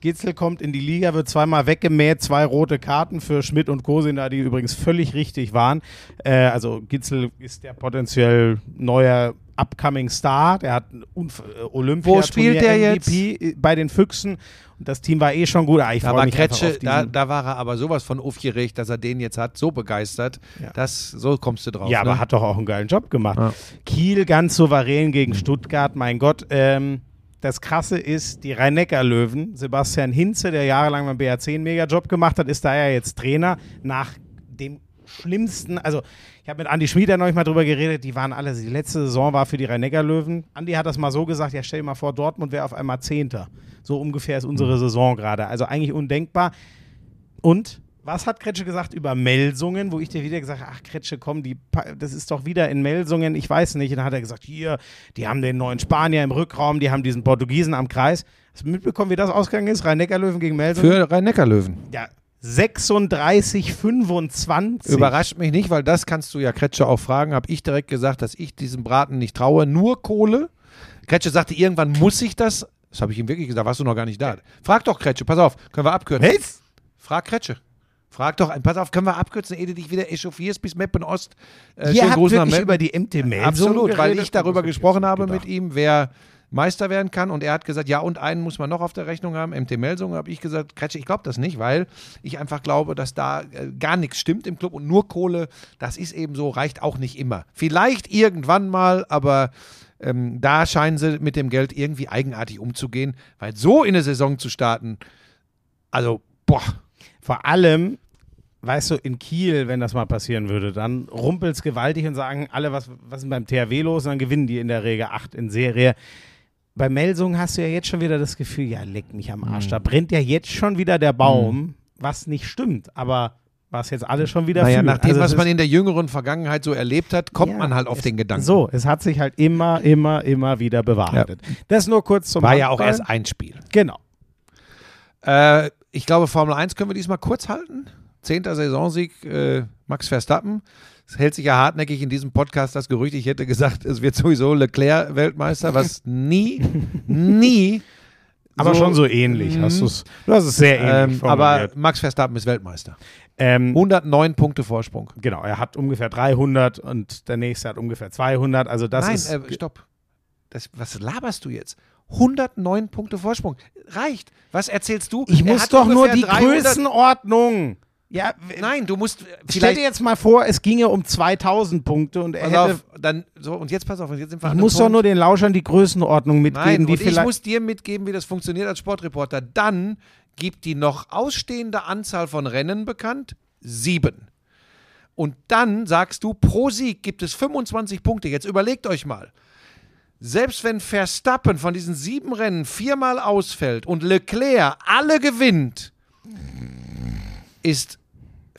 Gitzel kommt in die Liga, wird zweimal weggemäht, zwei rote Karten für Schmidt und Kosina, die übrigens völlig richtig waren. Äh, also Gitzel ist der potenziell neuer Upcoming Star, der hat einen Unf äh, Olympia Wo spielt der jetzt? MVP bei den Füchsen und das Team war eh schon gut. Ah, ich Da war mich Kretsche, da, da war er aber sowas von aufgeregt, dass er den jetzt hat, so begeistert. Ja. Das, so kommst du drauf. Ja, ne? aber hat doch auch einen geilen Job gemacht. Ja. Kiel ganz souverän gegen Stuttgart, mein Gott. Ähm, das Krasse ist, die Rhein-Neckar-Löwen, Sebastian Hinze, der jahrelang beim BRC einen Mega-Job gemacht hat, ist da ja jetzt Trainer nach dem schlimmsten, also ich habe mit Andi Schmieder neulich mal drüber geredet, die waren alle, die letzte Saison war für die Rhein-Neckar-Löwen. Andi hat das mal so gesagt, ja stell dir mal vor, Dortmund wäre auf einmal Zehnter. So ungefähr ist unsere Saison gerade. Also eigentlich undenkbar. Und was hat Kretsche gesagt über Melsungen, wo ich dir wieder gesagt habe, ach Kretsche, komm, die, das ist doch wieder in Melsungen, ich weiß nicht. Und dann hat er gesagt, hier, die haben den neuen Spanier im Rückraum, die haben diesen Portugiesen am Kreis. Hast du mitbekommen, wie das ausgegangen ist? Rhein-Neckar-Löwen gegen Melsungen? Für Rhein-Neckar-Löwen. ja, 36, 25. Überrascht mich nicht, weil das kannst du ja Kretsche auch fragen. Habe ich direkt gesagt, dass ich diesem Braten nicht traue. Nur Kohle. Kretsche sagte, irgendwann muss ich das. Das habe ich ihm wirklich gesagt. Warst du noch gar nicht da? Frag doch Kretsche. Pass auf, können wir abkürzen. Was? Frag Kretsche. Frag doch, pass auf, können wir abkürzen, ehe du dich wieder echauffierst bis Meppen Ost. Äh, Ihr habt wirklich über die MT Melsungen Absolut, weil ich darüber gesprochen habe nicht mit ihm, wer Meister werden kann. Und er hat gesagt, ja, und einen muss man noch auf der Rechnung haben, MT Melsungen. habe ich gesagt, Kretsche, ich glaube das nicht, weil ich einfach glaube, dass da äh, gar nichts stimmt im Club und nur Kohle, das ist eben so, reicht auch nicht immer. Vielleicht irgendwann mal, aber ähm, da scheinen sie mit dem Geld irgendwie eigenartig umzugehen, weil so in eine Saison zu starten, also, boah. Vor allem, weißt du, in Kiel, wenn das mal passieren würde, dann rumpelt's gewaltig und sagen alle, was, was ist beim THW los? Und dann gewinnen die in der Regel acht in Serie. Bei Melsungen hast du ja jetzt schon wieder das Gefühl, ja, leck mich am Mhm. Arsch. Da brennt ja jetzt schon wieder der Baum, was nicht stimmt. Aber was jetzt alle schon wieder Naja, nach dem, Also was man in der jüngeren Vergangenheit so erlebt hat, kommt Ja, man halt auf es- den Gedanken. So, es hat sich halt immer, immer, immer wieder bewahrheitet. Das nur kurz zum War ja auch Handball. erst ein Spiel. Genau. Äh, ich glaube, Formel 1 können wir diesmal kurz halten. Zehnter Saisonsieg äh, Max Verstappen. Es hält sich ja hartnäckig in diesem Podcast das Gerücht, ich hätte gesagt, es wird sowieso Leclerc Weltmeister, was nie, nie. Aber schon so ähnlich. Hast du's, du hast es sehr ähnlich Ähm, aber. Max Verstappen ist Weltmeister. Ähm, 109 Punkte Vorsprung. Genau, er hat ungefähr 300 und der nächste hat ungefähr 200. Also das Nein, ist äh, stopp. Das, was laberst du jetzt? 109 Punkte Vorsprung. Reicht. Was erzählst du? ich Er muss doch nur die 300 Größenordnung. Ja, Nein, du musst äh, stell vielleicht dir jetzt mal vor, es ginge um 2000 Punkte und er hätte. auf, dann so und jetzt pass auf, jetzt sind wir ich muss doch nur den Lauschern die Größenordnung mitgeben, Nein, die und ich vielleicht. muss dir mitgeben, wie das funktioniert als Sportreporter. Dann gibt die noch ausstehende Anzahl von Rennen bekannt, sieben. Und dann sagst du, pro Sieg gibt es 25 Punkte. Jetzt überlegt euch mal. Selbst wenn Verstappen von diesen sieben Rennen viermal ausfällt und Leclerc alle gewinnt, ist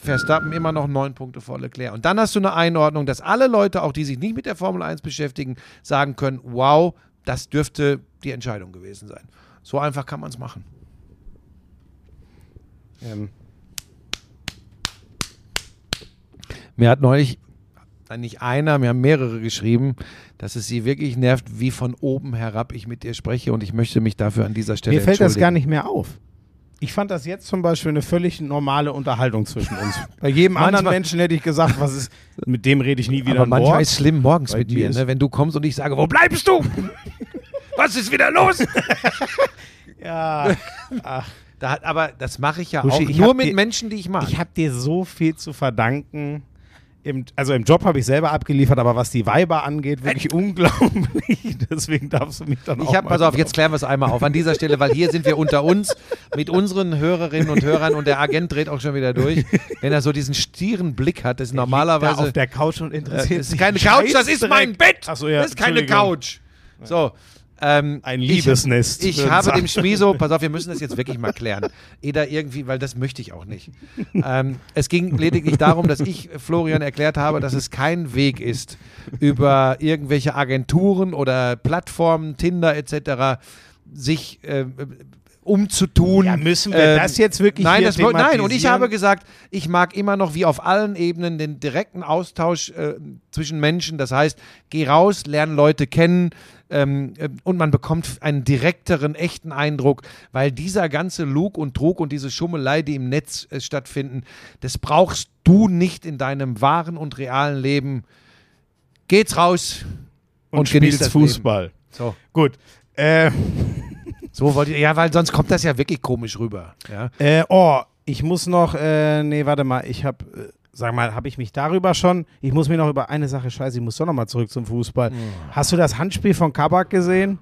Verstappen immer noch neun Punkte vor Leclerc. Und dann hast du eine Einordnung, dass alle Leute, auch die sich nicht mit der Formel 1 beschäftigen, sagen können, wow, das dürfte die Entscheidung gewesen sein. So einfach kann man es machen. ähm, Mir hat neulich, nicht einer, mir haben mehrere geschrieben, dass es sie wirklich nervt, wie von oben herab ich mit dir spreche und ich möchte mich dafür an dieser Stelle mir fällt das gar nicht mehr auf. Ich fand das jetzt zum Beispiel eine völlig normale Unterhaltung zwischen uns. Bei jedem anderen Manchmal- Menschen hätte ich gesagt, was ist, mit dem rede ich nie wieder Aber manchmal ist es schlimm morgens Bei mit dir mir, ne? wenn du kommst und ich sage, wo bleibst du? Was ist wieder los? Ja, Da, hat- aber das mache ich ja Buschi, auch ich nur mit dir- Menschen, die ich mag. ich habe dir so viel zu verdanken. Im, also im Job habe ich selber abgeliefert, aber was die Weiber angeht, wirklich unglaublich. Deswegen darfst du mich dann auch Ich habe, pass auf, jetzt klären wir es einmal auf an dieser Stelle, weil hier sind wir unter uns mit unseren Hörerinnen und Hörern und der Agent dreht auch schon wieder durch. Wenn er so diesen stieren Blick hat, das ist da normalerweise. auf der Couch und Äh, interessiert das ist sich keine Couch, das ist mein Bett. Ach so, ja, das ist keine. Couch. So. Ähm, Ein Liebesnest, Ich, ich habe sagen. dem Schmieso, pass auf, wir müssen das jetzt wirklich mal klären. Eda irgendwie, weil das möchte ich auch nicht. Ähm, es ging lediglich darum, dass ich Florian erklärt habe, dass es kein Weg ist, über irgendwelche Agenturen oder Plattformen, Tinder etc., sich äh, umzutun. Ja, müssen wir das jetzt wirklich nein, das, nein, und ich habe gesagt, ich mag immer noch wie auf allen Ebenen den direkten Austausch äh, zwischen Menschen. Das heißt, geh raus, lern Leute kennen ähm, äh, und man bekommt einen direkteren, echten Eindruck, weil dieser ganze Lug und Trug und diese Schummelei, die im Netz äh, stattfinden, das brauchst du nicht in deinem wahren und realen Leben. Geht's raus und, und genießt Fußball. so. Gut. Äh, So wollte ich, ja, weil sonst kommt das ja wirklich komisch rüber. Ja. äh, oh, ich muss noch, äh, nee, warte mal, ich habe, äh, sag mal, habe ich mich darüber schon, ich muss mir noch über eine Sache, scheiße, ich muss doch noch mal zurück zum Fußball. Hast du das Handspiel von Kabak gesehen?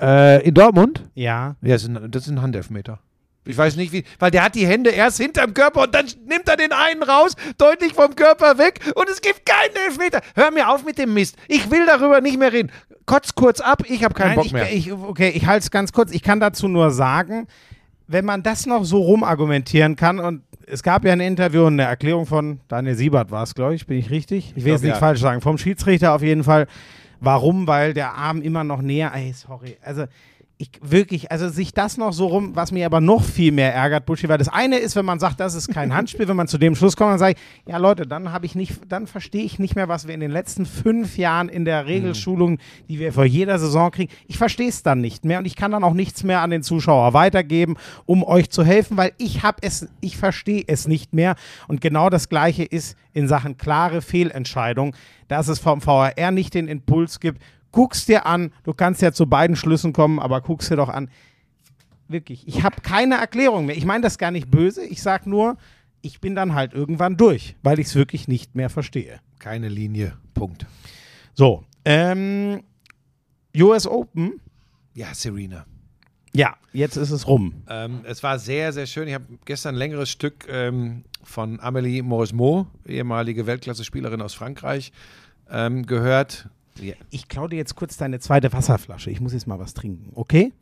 Äh, in Dortmund? Ja. Ja, das ist ein, das ist ein Handelfmeter. Ich weiß nicht wie, weil der hat die Hände erst hinterm Körper und dann nimmt er den einen raus, deutlich vom Körper weg und es gibt keinen Elfmeter. Hör mir auf mit dem Mist. Ich will darüber nicht mehr reden. Kotz kurz ab, ich habe keinen Nein, Bock ich, mehr. Ich, okay, ich halte es ganz kurz. Ich kann dazu nur sagen, wenn man das noch so rumargumentieren kann und es gab ja ein Interview und eine Erklärung von Daniel Siebert war es, glaube ich, bin ich richtig? Ich will jetzt glaub, nichts ja. falsch sagen. Vom Schiedsrichter auf jeden Fall. Warum? Weil der Arm immer noch näher. Ey, sorry. Also ich wirklich, also sich das noch so rum, was mir aber noch viel mehr ärgert, Buschi, weil das eine ist, wenn man sagt, das ist kein Handspiel, wenn man zu dem Schluss kommt, dann sage ich, ja Leute, dann habe ich nicht, dann verstehe ich nicht mehr, was wir in den letzten fünf Jahren in der Regelschulung, die wir vor jeder Saison kriegen, ich verstehe es dann nicht mehr und ich kann dann auch nichts mehr an den Zuschauer weitergeben, um euch zu helfen, weil ich habe es, ich verstehe es nicht mehr und genau das Gleiche ist in Sachen klare Fehlentscheidung, dass es vom VRR nicht den Impuls gibt, guck's dir an, du kannst ja zu beiden Schlüssen kommen, aber guck's dir doch an. Wirklich, ich habe keine Erklärung mehr. Ich meine das gar nicht böse, ich sag nur, ich bin dann halt irgendwann durch, weil ich es wirklich nicht mehr verstehe. Keine Linie. Punkt. So, ähm, US Open, Ja, Serena. ja, jetzt ist es rum. Ähm, es war sehr, sehr schön. Ich habe gestern ein längeres Stück ähm, von Amélie Mauresmo, ehemalige Weltklasse-Spielerin aus Frankreich, ähm, gehört. Ja. Ich klaue dir jetzt kurz deine zweite Wasserflasche. Ich muss jetzt mal was trinken, okay?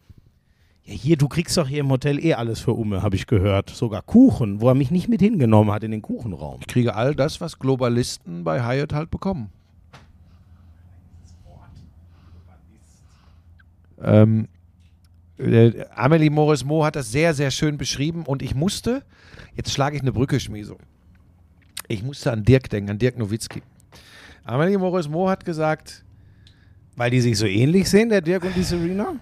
Ja, hier, du kriegst doch hier im Hotel eh alles für Umme, habe ich gehört. Sogar Kuchen, wo er mich nicht mit hingenommen hat in den Kuchenraum. Ich kriege all das, was Globalisten bei Hyatt halt bekommen. Ähm, äh, Amelie Mauresmo hat das sehr, sehr schön beschrieben und ich musste, jetzt schlage ich eine Brücke, Schmieso. Ich musste an Dirk denken, an Dirk Nowitzki. Amelie Mauresmo hat gesagt, Weil die sich so ähnlich sehen, der Dirk und die Serena?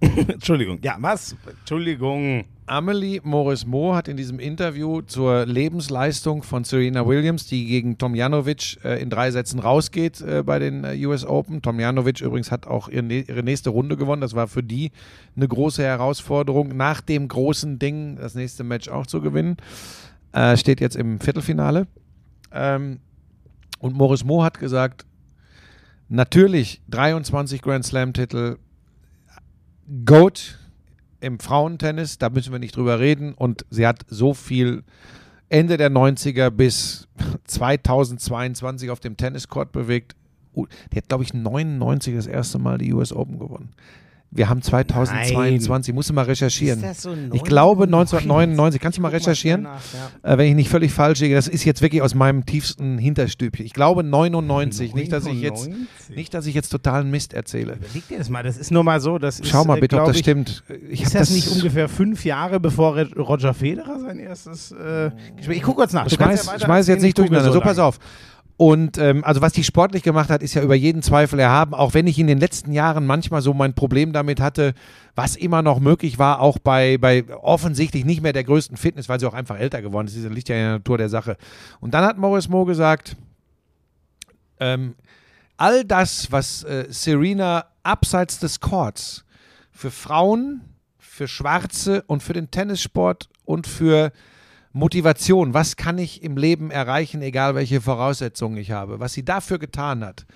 Entschuldigung. Ja, was? Entschuldigung. Amelie Mauresmo hat in diesem Interview zur Lebensleistung von Serena Williams, die gegen Tomjanovic äh, in drei Sätzen rausgeht äh, bei den äh, US Open. Tomjanovic übrigens hat auch ihre, ihre nächste Runde gewonnen. Das war für die eine große Herausforderung, nach dem großen Ding das nächste Match auch zu gewinnen. Äh, steht jetzt im Viertelfinale. Ähm, und Mauresmo hat gesagt, natürlich 23 Grand Slam-Titel, GOAT im Frauentennis, da müssen wir nicht drüber reden. Und sie hat so viel Ende der 90er bis 2022 auf dem Tenniscourt bewegt. Die hat, glaube ich, 99 das erste Mal die US Open gewonnen. Wir haben 2022, musst du mal recherchieren. so Ich glaube 1999, kannst du mal recherchieren? Äh, wenn ich nicht völlig falsch liege, das ist jetzt wirklich aus meinem tiefsten Hinterstübchen. Ich glaube 99, nicht dass ich jetzt 99? nicht, dass ich jetzt totalen Mist erzähle. Überleg dir das mal, das ist nur mal so. Das Schau ist, mal äh, bitte, ob das ich, stimmt. Ich Ist hab das, nicht ungefähr fünf Jahre bevor Roger Federer sein erstes äh, Gespräch? Ich gucke kurz nach. Du Schmeiß, ja schmeiß jetzt nicht durcheinander. So, lange. pass auf. Und ähm, also was die sportlich gemacht hat, ist ja über jeden Zweifel erhaben. Auch wenn ich in den letzten Jahren manchmal so mein Problem damit hatte, was immer noch möglich war, auch bei, bei offensichtlich nicht mehr der größten Fitness, weil sie auch einfach älter geworden ist. Das liegt ja in der Natur der Sache. Und dann hat Morris Mo gesagt, ähm, all das, was äh, Serena abseits des Courts für Frauen, für Schwarze und für den Tennissport und für Motivation, was kann ich im Leben erreichen, egal welche Voraussetzungen ich habe, was sie dafür getan hat,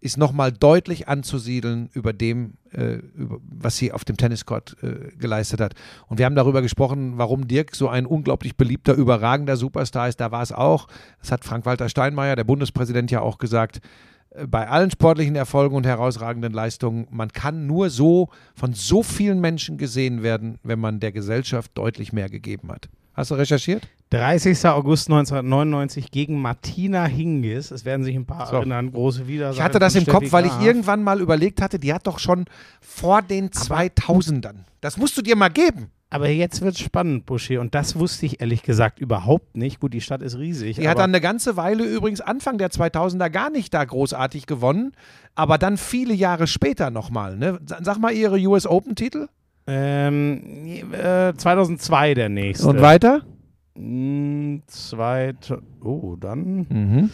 ist nochmal deutlich anzusiedeln über dem, äh, über, was sie auf dem Tenniscourt äh, geleistet hat. Und wir haben darüber gesprochen, warum Dirk so ein unglaublich beliebter, überragender Superstar ist. Da war es auch, das hat Frank-Walter Steinmeier, der Bundespräsident, ja auch gesagt, äh, bei allen sportlichen Erfolgen und herausragenden Leistungen, man kann nur so von so vielen Menschen gesehen werden, wenn man der Gesellschaft deutlich mehr gegeben hat. Hast du recherchiert? 30. August 1999 gegen Martina Hingis. Es werden sich ein paar So. erinnern, große Widersacher. Ich hatte das im Kopf, Steffi weil ich irgendwann mal überlegt hatte, die hat doch schon vor den 2000ern. Das musst du dir mal geben. Aber jetzt wird es spannend, Buschi. Und das wusste ich ehrlich gesagt überhaupt nicht. Gut, die Stadt ist riesig. Die hat dann eine ganze Weile übrigens Anfang der 2000er gar nicht da großartig gewonnen, aber dann viele Jahre später nochmal. Ne? Sa- Sag mal ihre US Open-Titel. Ähm, äh, 2002 der nächste. Und weiter? Zweit, oh, dann, Mhm.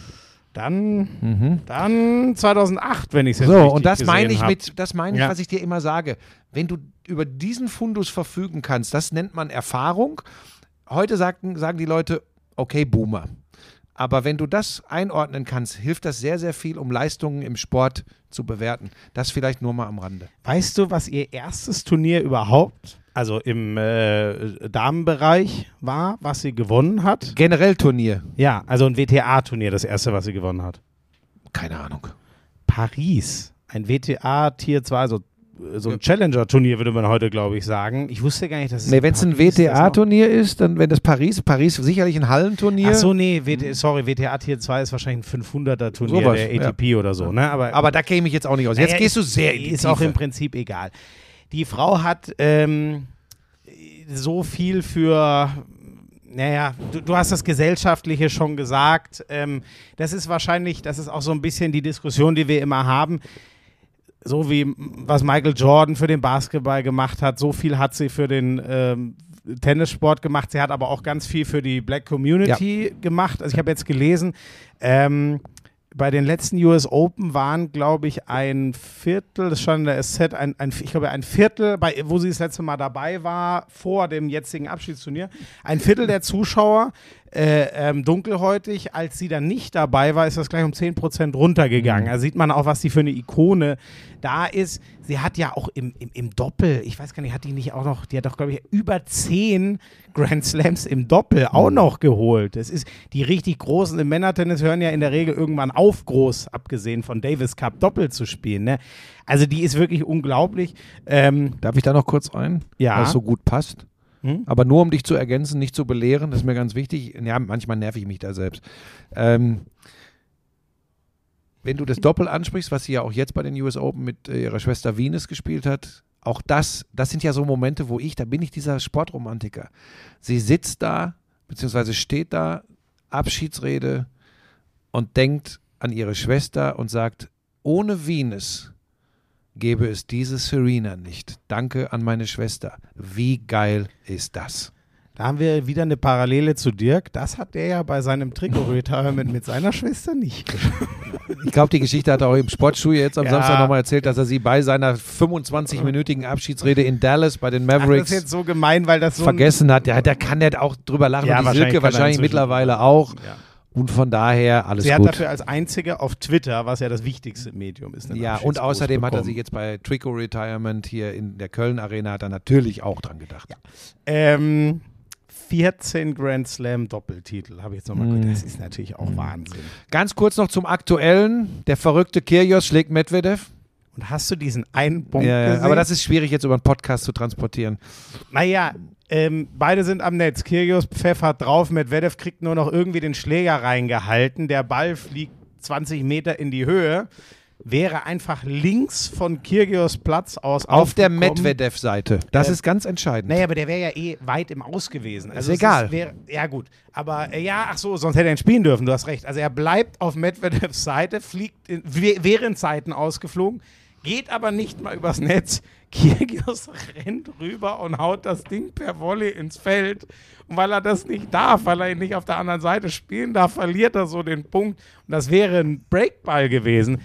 dann, Mhm. dann 2008, wenn ich es jetzt So, und das meine ich hab. mit, das meine ich, Ja. was ich dir immer sage. Wenn du über diesen Fundus verfügen kannst, das nennt man Erfahrung. Heute sagen, sagen die Leute, okay, Boomer. Aber wenn du das einordnen kannst, hilft das sehr, sehr viel, um Leistungen im Sport zu bewerten. Das vielleicht nur mal am Rande. Weißt du, was ihr erstes Turnier überhaupt, also im äh, Damenbereich war, was sie gewonnen hat? Generell Turnier. Ja, also ein WTA-Turnier, das erste, was sie gewonnen hat. Keine Ahnung. Paris, ein WTA Tier 2, also so ein Challenger-Turnier, würde man heute, glaube ich, sagen. Ich wusste gar nicht, dass es Nee, wenn es ein WTA-Turnier ist, dann wenn das Paris, Paris sicherlich ein Hallenturnier. Ach so, nee, WT, sorry, WTA Tier 2 ist wahrscheinlich ein 500er-Turnier Sowas, der ATP oder so, ne? Aber, Aber da käme ich jetzt auch nicht aus. Jetzt Naja, gehst du sehr in die Ist Tiefe. auch im Prinzip egal. Die Frau hat ähm, so viel für, naja, du, du hast das Gesellschaftliche schon gesagt. Ähm, das ist wahrscheinlich, das ist auch so ein bisschen die Diskussion, die wir immer haben. So wie was Michael Jordan für den Basketball gemacht hat, so viel hat sie für den ähm, Tennissport gemacht. Sie hat aber auch ganz viel für die Black Community gemacht. Also ich habe jetzt gelesen, ähm, bei den letzten US Open waren, glaube ich, ein Viertel, das stand in der SZ, ein, ein, ich glaube, ein Viertel, bei, wo sie das letzte Mal dabei war, vor dem jetzigen Abschiedsturnier, ein Viertel der Zuschauer äh, ähm, dunkelhäutig. Als sie dann nicht dabei war, ist das gleich um 10% runtergegangen. Da sieht man auch, was die für eine Ikone da ist. Sie hat ja auch im, im, im Doppel, ich weiß gar nicht, hat die nicht auch noch, die hat doch, glaube ich, über 10 Grand Slams im Doppel auch noch geholt. Das ist, die richtig Großen im Männertennis hören ja in der Regel irgendwann auf, groß, abgesehen von Davis Cup Doppel zu spielen. Ne? Also die ist wirklich unglaublich. Ähm, Darf ich da noch kurz rein? Ja. Weil es so gut passt. Hm? Aber nur um dich zu ergänzen, nicht zu belehren, das ist mir ganz wichtig. Ja, manchmal nerv ich mich da selbst. Ähm, wenn du das Doppel ansprichst, was sie ja auch jetzt bei den US Open mit äh, ihrer Schwester Venus gespielt hat, auch das, das sind ja so Momente, wo ich, da bin ich dieser Sportromantiker. Sie sitzt da, beziehungsweise steht da, Abschiedsrede und denkt an ihre Schwester und sagt, ohne Venus gäbe es diese Serena nicht. Danke an meine Schwester. Wie geil ist das? da haben wir wieder eine Parallele zu Dirk. Das hat der ja bei seinem Trikot-Retirement mit seiner Schwester nicht. Ich glaube, die Geschichte hat er auch im Sportschuh jetzt am Ja. Samstag nochmal erzählt, dass er sie bei seiner 25-minütigen Abschiedsrede in Dallas bei den Ach, Mavericks jetzt so gemein, weil das so vergessen hat. Ja, da kann er auch drüber lachen. Ja, die wahrscheinlich Silke er wahrscheinlich mittlerweile auch. Ja. Und von daher alles Sie hat gut. dafür als einzige auf Twitter, was ja das wichtigste Medium ist. ja, und außerdem hat er bekommen. sich jetzt bei Trico Retirement hier in der Köln Arena hat er natürlich auch dran gedacht. Ähm, 14 Grand Slam Doppeltitel, habe ich jetzt nochmal Mhm. gehört. Das ist natürlich auch Wahnsinn. Ganz kurz noch zum Aktuellen. Der verrückte Kyrgios schlägt Medvedev. Und hast du diesen einen Punkt Ja, gesehen? aber das ist schwierig jetzt über einen Podcast zu transportieren. Naja, ähm, beide sind am Netz. Kyrgios pfeffert drauf, Medvedev kriegt nur noch irgendwie den Schläger reingehalten. Der Ball fliegt 20 Meter in die Höhe. Wäre einfach links von Kyrgios Platz aus Auf der. Medvedev-Seite. Das Äh, ist ganz entscheidend. Naja, aber der wäre ja eh weit im Aus gewesen. Also Ist egal. wäre- ja, gut. Aber äh, ja, ach so, sonst hätte er ihn spielen dürfen, du hast recht. Also er bleibt auf Medvedevs Seite, fliegt in, während Seiten ausgeflogen, geht aber nicht mal übers Netz. Kyrgios rennt rüber und haut das Ding per Volley ins Feld. Und weil er das nicht darf, weil er ihn nicht auf der anderen Seite spielen darf, verliert er so den Punkt. Und das wäre ein Breakball gewesen.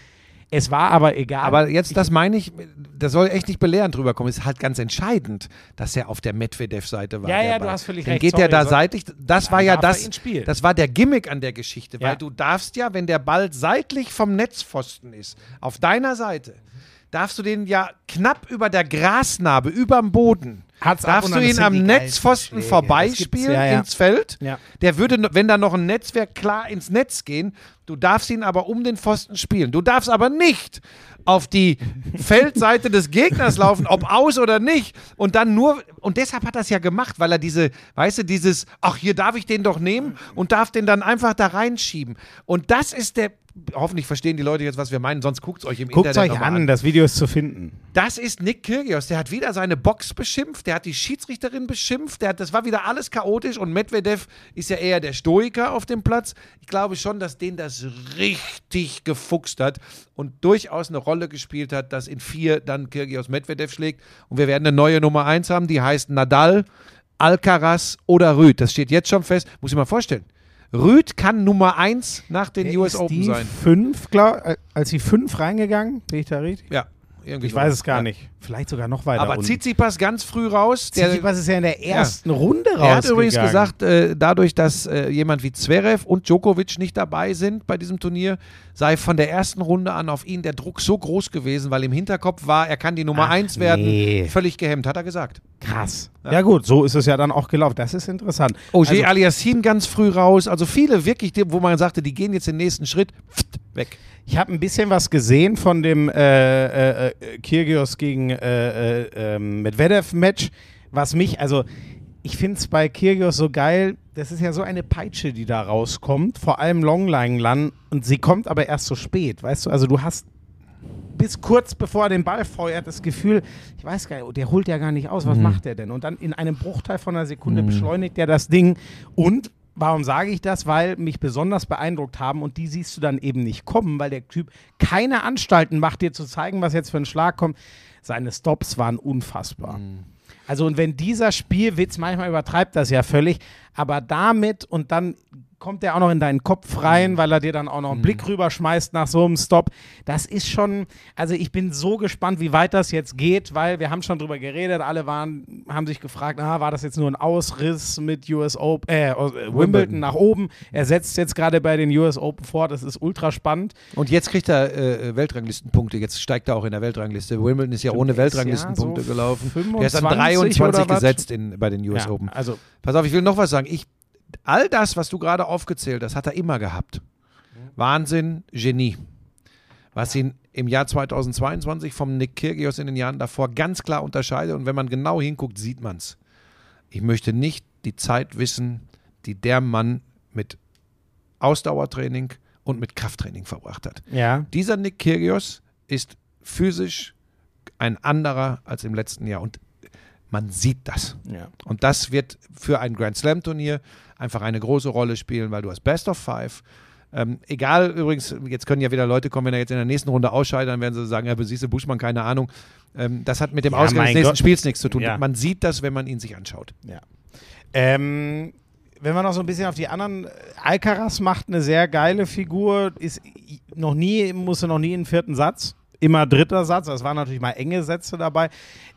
Es war aber egal. Aber jetzt, das meine ich, da soll echt nicht belehrend drüber kommen. Es ist halt ganz entscheidend, dass er auf der Medvedev-Seite war. Ja, ja, du Ball. hast völlig Dann recht. geht Sorry, der da seitlich. Das war ja er das. Das war der Gimmick an der Geschichte, Ja. weil du darfst ja, wenn der Ball seitlich vom Netzpfosten ist, auf deiner Seite, darfst du den ja knapp über der Grasnarbe, überm Boden. Hat's ab darfst du ihn am Netzpfosten Schläge. vorbeispielen ja, ja. ins Feld. Ja. Der würde, wenn da noch ein Netzwerk klar ins Netz gehen, du darfst ihn aber um den Pfosten spielen. Du darfst aber nicht auf die Feldseite des Gegners laufen, ob aus oder nicht. Und dann nur, und deshalb hat er es ja gemacht, weil er diese, weißt du, dieses, ach, hier darf ich den doch nehmen und darf den dann einfach da reinschieben. Und das ist der, hoffentlich verstehen die Leute jetzt, was wir meinen, sonst guckt es euch im Guckt Internet euch an, das Video ist zu finden. das ist Nick Kyrgios. Der hat wieder seine Box beschimpft, der hat die Schiedsrichterin beschimpft, der hat, das war wieder alles chaotisch und Medvedev ist ja eher der Stoiker auf dem Platz. Ich glaube schon, dass den das richtig gefuchst hat und durchaus eine Rolle gespielt hat, dass in vier dann Kyrgios Medvedev schlägt und wir werden eine neue Nummer eins haben, die heißt Nadal, Alcaraz oder Rüd. Das steht jetzt schon fest. Muss ich mal vorstellen. Rüd kann Nummer eins nach den US Ist Open sein. Fünf, glaub, äh, als die fünf reingegangen, bin ich da richtig? Ja, irgendwie Ich weiß es gar Ja. nicht. Vielleicht sogar noch weiter. Aber unten. Tsitsipas ganz früh raus. Tsitsipas ist ja in der ersten Runde raus. Er hat übrigens gesagt, äh, dadurch, dass äh, jemand wie Zverev und Djokovic nicht dabei sind bei diesem Turnier, sei von der ersten Runde an auf ihn der Druck so groß gewesen, weil im Hinterkopf war, er kann die Nummer Ach, 1 werden. nee. Völlig gehemmt, hat er gesagt. Krass. Ja. gut, so ist es ja dann auch gelaufen. Das ist interessant. Ogier Also, Aliassim ganz früh raus. Also viele wirklich, wo man sagte, die gehen jetzt den nächsten Schritt, pft, weg. ich habe ein bisschen was gesehen von dem äh, äh, äh, Kyrgios gegen äh, äh, ähm, Medvedev-Match, was mich, also ich finde es bei Kyrgios so geil, das ist ja so eine Peitsche, die da rauskommt, vor allem Longline Lan und sie kommt aber erst so spät, weißt du, also du hast bis kurz bevor er den Ball feuert, das Gefühl, ich weiß gar nicht, der holt ja gar nicht aus, was macht der denn? Und dann in einem Bruchteil von einer Sekunde beschleunigt er das Ding und Warum sage ich das? Weil mich besonders beeindruckt haben und die siehst du dann eben nicht kommen, weil der Typ keine Anstalten macht, dir zu zeigen, was jetzt für ein Schlag kommt. Seine Stops waren unfassbar. Also und wenn dieser Spielwitz, manchmal übertreibt das ja völlig, aber damit und dann kommt er auch noch in deinen Kopf rein, weil er dir dann auch noch einen Blick rüberschmeißt nach so einem Stop. Das ist schon, also ich bin so gespannt, wie weit das jetzt geht, weil wir haben schon drüber geredet, alle waren, haben sich gefragt, ah, war das jetzt nur ein Ausriss mit US Open, äh, Wimbledon nach oben. Er setzt jetzt gerade bei den US Open fort, das ist ultra spannend. Und jetzt kriegt er äh, Weltranglistenpunkte. Jetzt steigt er auch in der Weltrangliste. Wimbledon ist ja ohne der ist Weltranglistenpunkte ja so gelaufen. Der ist an 25 oder 23 was? gesetzt in, bei den US Ja, Open. also Pass auf, ich will noch was sagen. Ich, all das, was du gerade aufgezählt hast, hat er immer gehabt. Wahnsinn, Genie. Was ihn im Jahr 2022 vom Nick Kyrgios in den Jahren davor ganz klar unterscheidet. Und wenn man genau hinguckt, sieht man es. Ich möchte nicht die Zeit wissen, die der Mann mit Ausdauertraining und mit Krafttraining verbracht hat. ja, Dieser Nick Kyrgios ist physisch ein anderer als im letzten Jahr. Und man sieht das. ja. Und das wird für ein Grand Slam Turnier einfach eine große Rolle spielen, weil du hast Best of Five. Ähm, egal, übrigens, jetzt können ja wieder Leute kommen, wenn er jetzt in der nächsten Runde ausscheidet, dann werden sie sagen, ja, siehst du, Buschmann, keine Ahnung. Ähm, das hat mit dem Ja, Ausgang des nächsten Gott. Spiels nichts zu tun. Ja. Man sieht das, wenn man ihn sich anschaut. Ja. Ähm, wenn wir noch so ein bisschen auf die anderen. Alcaraz macht eine sehr geile Figur, ist noch nie, musste noch nie in den vierten Satz. Immer dritter Satz, das waren natürlich mal enge Sätze dabei.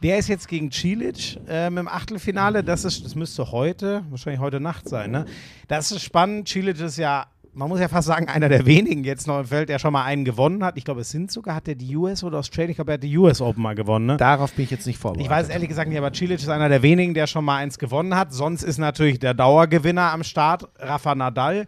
Der ist jetzt gegen Cilic ähm, im Achtelfinale. Das, ist, das müsste heute, wahrscheinlich heute Nacht sein. Ne? Das ist spannend. Cilic ist ja, man muss ja fast sagen, einer der wenigen jetzt noch im Feld, der schon mal einen gewonnen hat. Ich glaube, es sind sogar, hat der die US oder Australia? Ich glaube, er hat die US Open mal gewonnen. Ne? Darauf bin ich jetzt nicht vorbereitet. Ich weiß ehrlich gesagt nicht, aber Cilic ist einer der wenigen, der schon mal eins gewonnen hat. Sonst ist natürlich der Dauergewinner am Start, Rafa Nadal.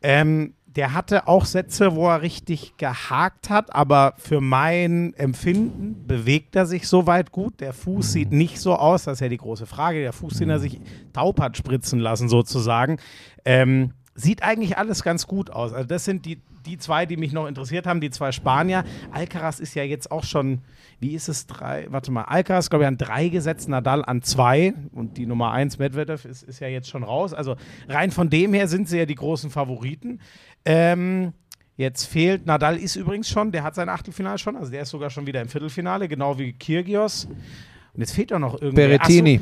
Ähm, der hatte auch Sätze, wo er richtig gehakt hat, aber für mein Empfinden bewegt er sich soweit gut. Der Fuß sieht nicht so aus, das ist ja die große Frage. Der Fuß, den er sich taub hat spritzen lassen, sozusagen. Ähm, sieht eigentlich alles ganz gut aus. Also, das sind die, die zwei, die mich noch interessiert haben, die zwei Spanier. Alcaraz ist ja jetzt auch schon, wie ist es, drei, warte mal, Alcaraz, glaube ich, an drei gesetzt, Nadal an zwei und die Nummer eins, Medvedev, ist, ist ja jetzt schon raus. Also rein von dem her sind sie ja die großen Favoriten. Ähm, jetzt fehlt, Nadal ist übrigens schon, der hat sein Achtelfinale schon, also der ist sogar schon wieder im Viertelfinale, genau wie Kyrgios. Und jetzt fehlt doch noch irgendwie. Berrettini.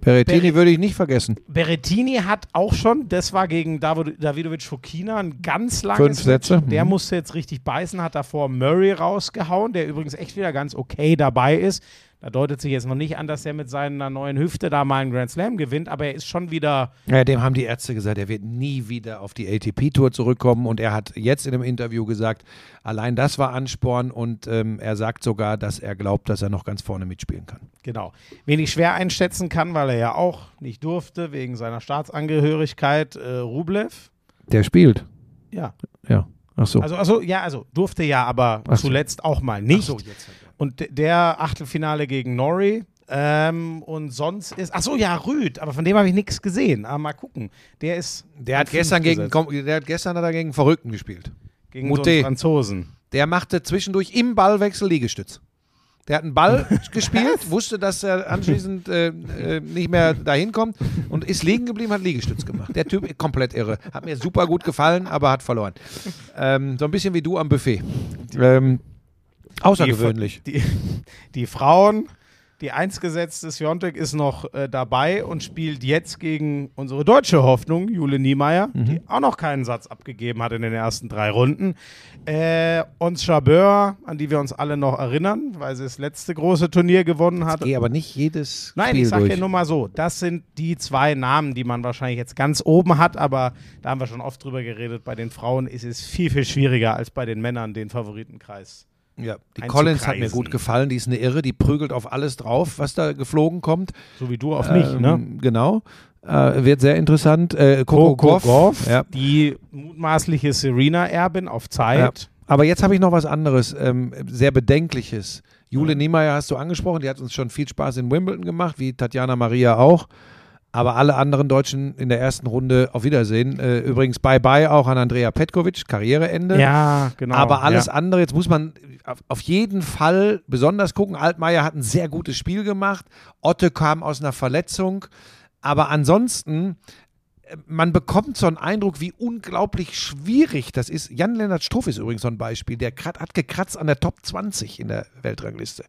Berrettini würde ich nicht vergessen. Berrettini hat auch schon, das war gegen David, Davidovic Fokina, ein ganz langes Fünf Sätze. Match. Der Mhm. musste jetzt richtig beißen, hat davor Murray rausgehauen, der übrigens echt wieder ganz okay dabei ist. Da deutet sich jetzt noch nicht an, dass er mit seiner neuen Hüfte da mal einen Grand Slam gewinnt, aber er ist schon wieder Ja, dem haben die Ärzte gesagt, er wird nie wieder auf die ATP-Tour zurückkommen. Und er hat jetzt in einem Interview gesagt, allein das war Ansporn. Und ähm, er sagt sogar, dass er glaubt, dass er noch ganz vorne mitspielen kann. Genau. Wen ich schwer einschätzen kann, weil er ja auch nicht durfte, wegen seiner Staatsangehörigkeit, äh, Rublev. Der spielt. Ja. Ja. Ach so. Also, also, ja, also durfte ja, aber Ach so. zuletzt auch mal nicht. Ach so, jetzt. Und der Achtelfinale gegen Norrie. Ähm, und sonst ist, ach so, ja, Rüd, aber von dem habe ich nichts gesehen. Aber mal gucken. Der ist. Der hat, gestern gegen, der hat gestern hat er gegen Verrückten gespielt. gegen so Moutet. einen Franzosen. Der machte zwischendurch im Ballwechsel Liegestütz. Der hat einen Ball gespielt, wusste, dass er anschließend äh, äh, nicht mehr dahin kommt und ist liegen geblieben, hat Liegestütz gemacht. Der Typ komplett irre. Hat mir super gut gefallen, aber hat verloren. Ähm, so ein bisschen wie du am Buffet. Ähm, außergewöhnlich. Die, die Frauen, die Einsgesetzte Sjontek ist noch äh, dabei und spielt jetzt gegen unsere deutsche Hoffnung, Jule Niemeyer, die auch noch keinen Satz abgegeben hat in den ersten drei Runden. Äh, Ons Jabeur, an die wir uns alle noch erinnern, weil sie das letzte große Turnier gewonnen hat. Gehe aber nicht jedes Nein, Spiel ich sage ja nur mal so, das sind die zwei Namen, die man wahrscheinlich jetzt ganz oben hat, aber da haben wir schon oft drüber geredet, bei den Frauen ist es viel, viel schwieriger als bei den Männern, den Favoritenkreis. Ja, die. Collins hat mir gut gefallen. Die ist eine Irre. Die prügelt auf alles drauf, was da geflogen kommt. So wie du auf mich, ne? Ähm, Genau. Äh, wird sehr interessant. Äh, Coco, Coco Goff. Goff, Ja. die mutmaßliche Serena-Erbin auf Zeit. Aber jetzt habe ich noch was anderes, ähm, sehr Bedenkliches. Jule Niemeyer hast du angesprochen, die hat uns schon viel Spaß in Wimbledon gemacht, wie Tatjana Maria auch. Aber alle anderen Deutschen in der ersten Runde auf Wiedersehen. Äh, übrigens Bye-bye auch an Andrea Petkovic, Karriereende. Ja, genau. Aber alles ja. andere, jetzt muss man auf, jeden Fall besonders gucken. Altmaier hat ein sehr gutes Spiel gemacht. Otte kam aus einer Verletzung. Aber ansonsten, äh, man bekommt so einen Eindruck, wie unglaublich schwierig das ist. Jan-Lennart Struff ist übrigens so ein Beispiel. Der hat gekratzt an der Top 20 in der Weltrangliste.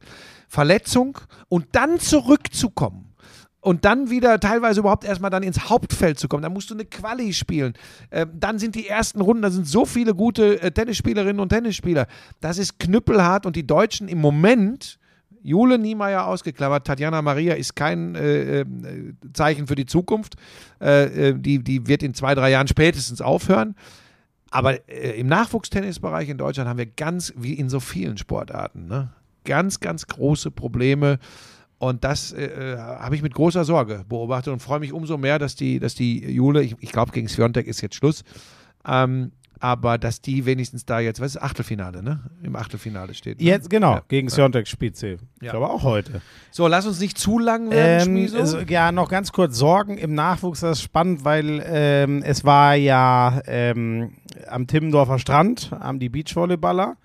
Verletzung und dann zurückzukommen. Und dann wieder teilweise überhaupt erstmal dann ins Hauptfeld zu kommen. Da musst du eine Quali spielen. Ähm, dann sind die ersten Runden, da sind so viele gute äh, Tennisspielerinnen und Tennisspieler. Das ist knüppelhart und die Deutschen im Moment, Jule Niemeyer ausgeklammert, Tatjana Maria ist kein äh, äh, Zeichen für die Zukunft. Äh, äh, die, die wird in zwei, drei Jahren spätestens aufhören. Aber äh, im Nachwuchstennisbereich in Deutschland haben wir ganz, wie in so vielen Sportarten, ne, ganz, ganz große Probleme. Und das äh, äh, habe ich mit großer Sorge beobachtet und freue mich umso mehr, dass die, dass die Jule, ich, ich glaube, gegen Sviontek ist jetzt Schluss, ähm, aber dass die wenigstens da jetzt, was ist Achtelfinale, ne? Im Achtelfinale steht. Ne? Jetzt, genau, Ja. gegen Siontek spielt sie. Ich Ja. glaube auch heute. So, lass uns nicht zu lang werden, Ähm, also, ja, noch ganz kurz Sorgen im Nachwuchs, das ist spannend, weil ähm, es war ja ähm, am Timmendorfer Strand, haben die Beachvolleyballer.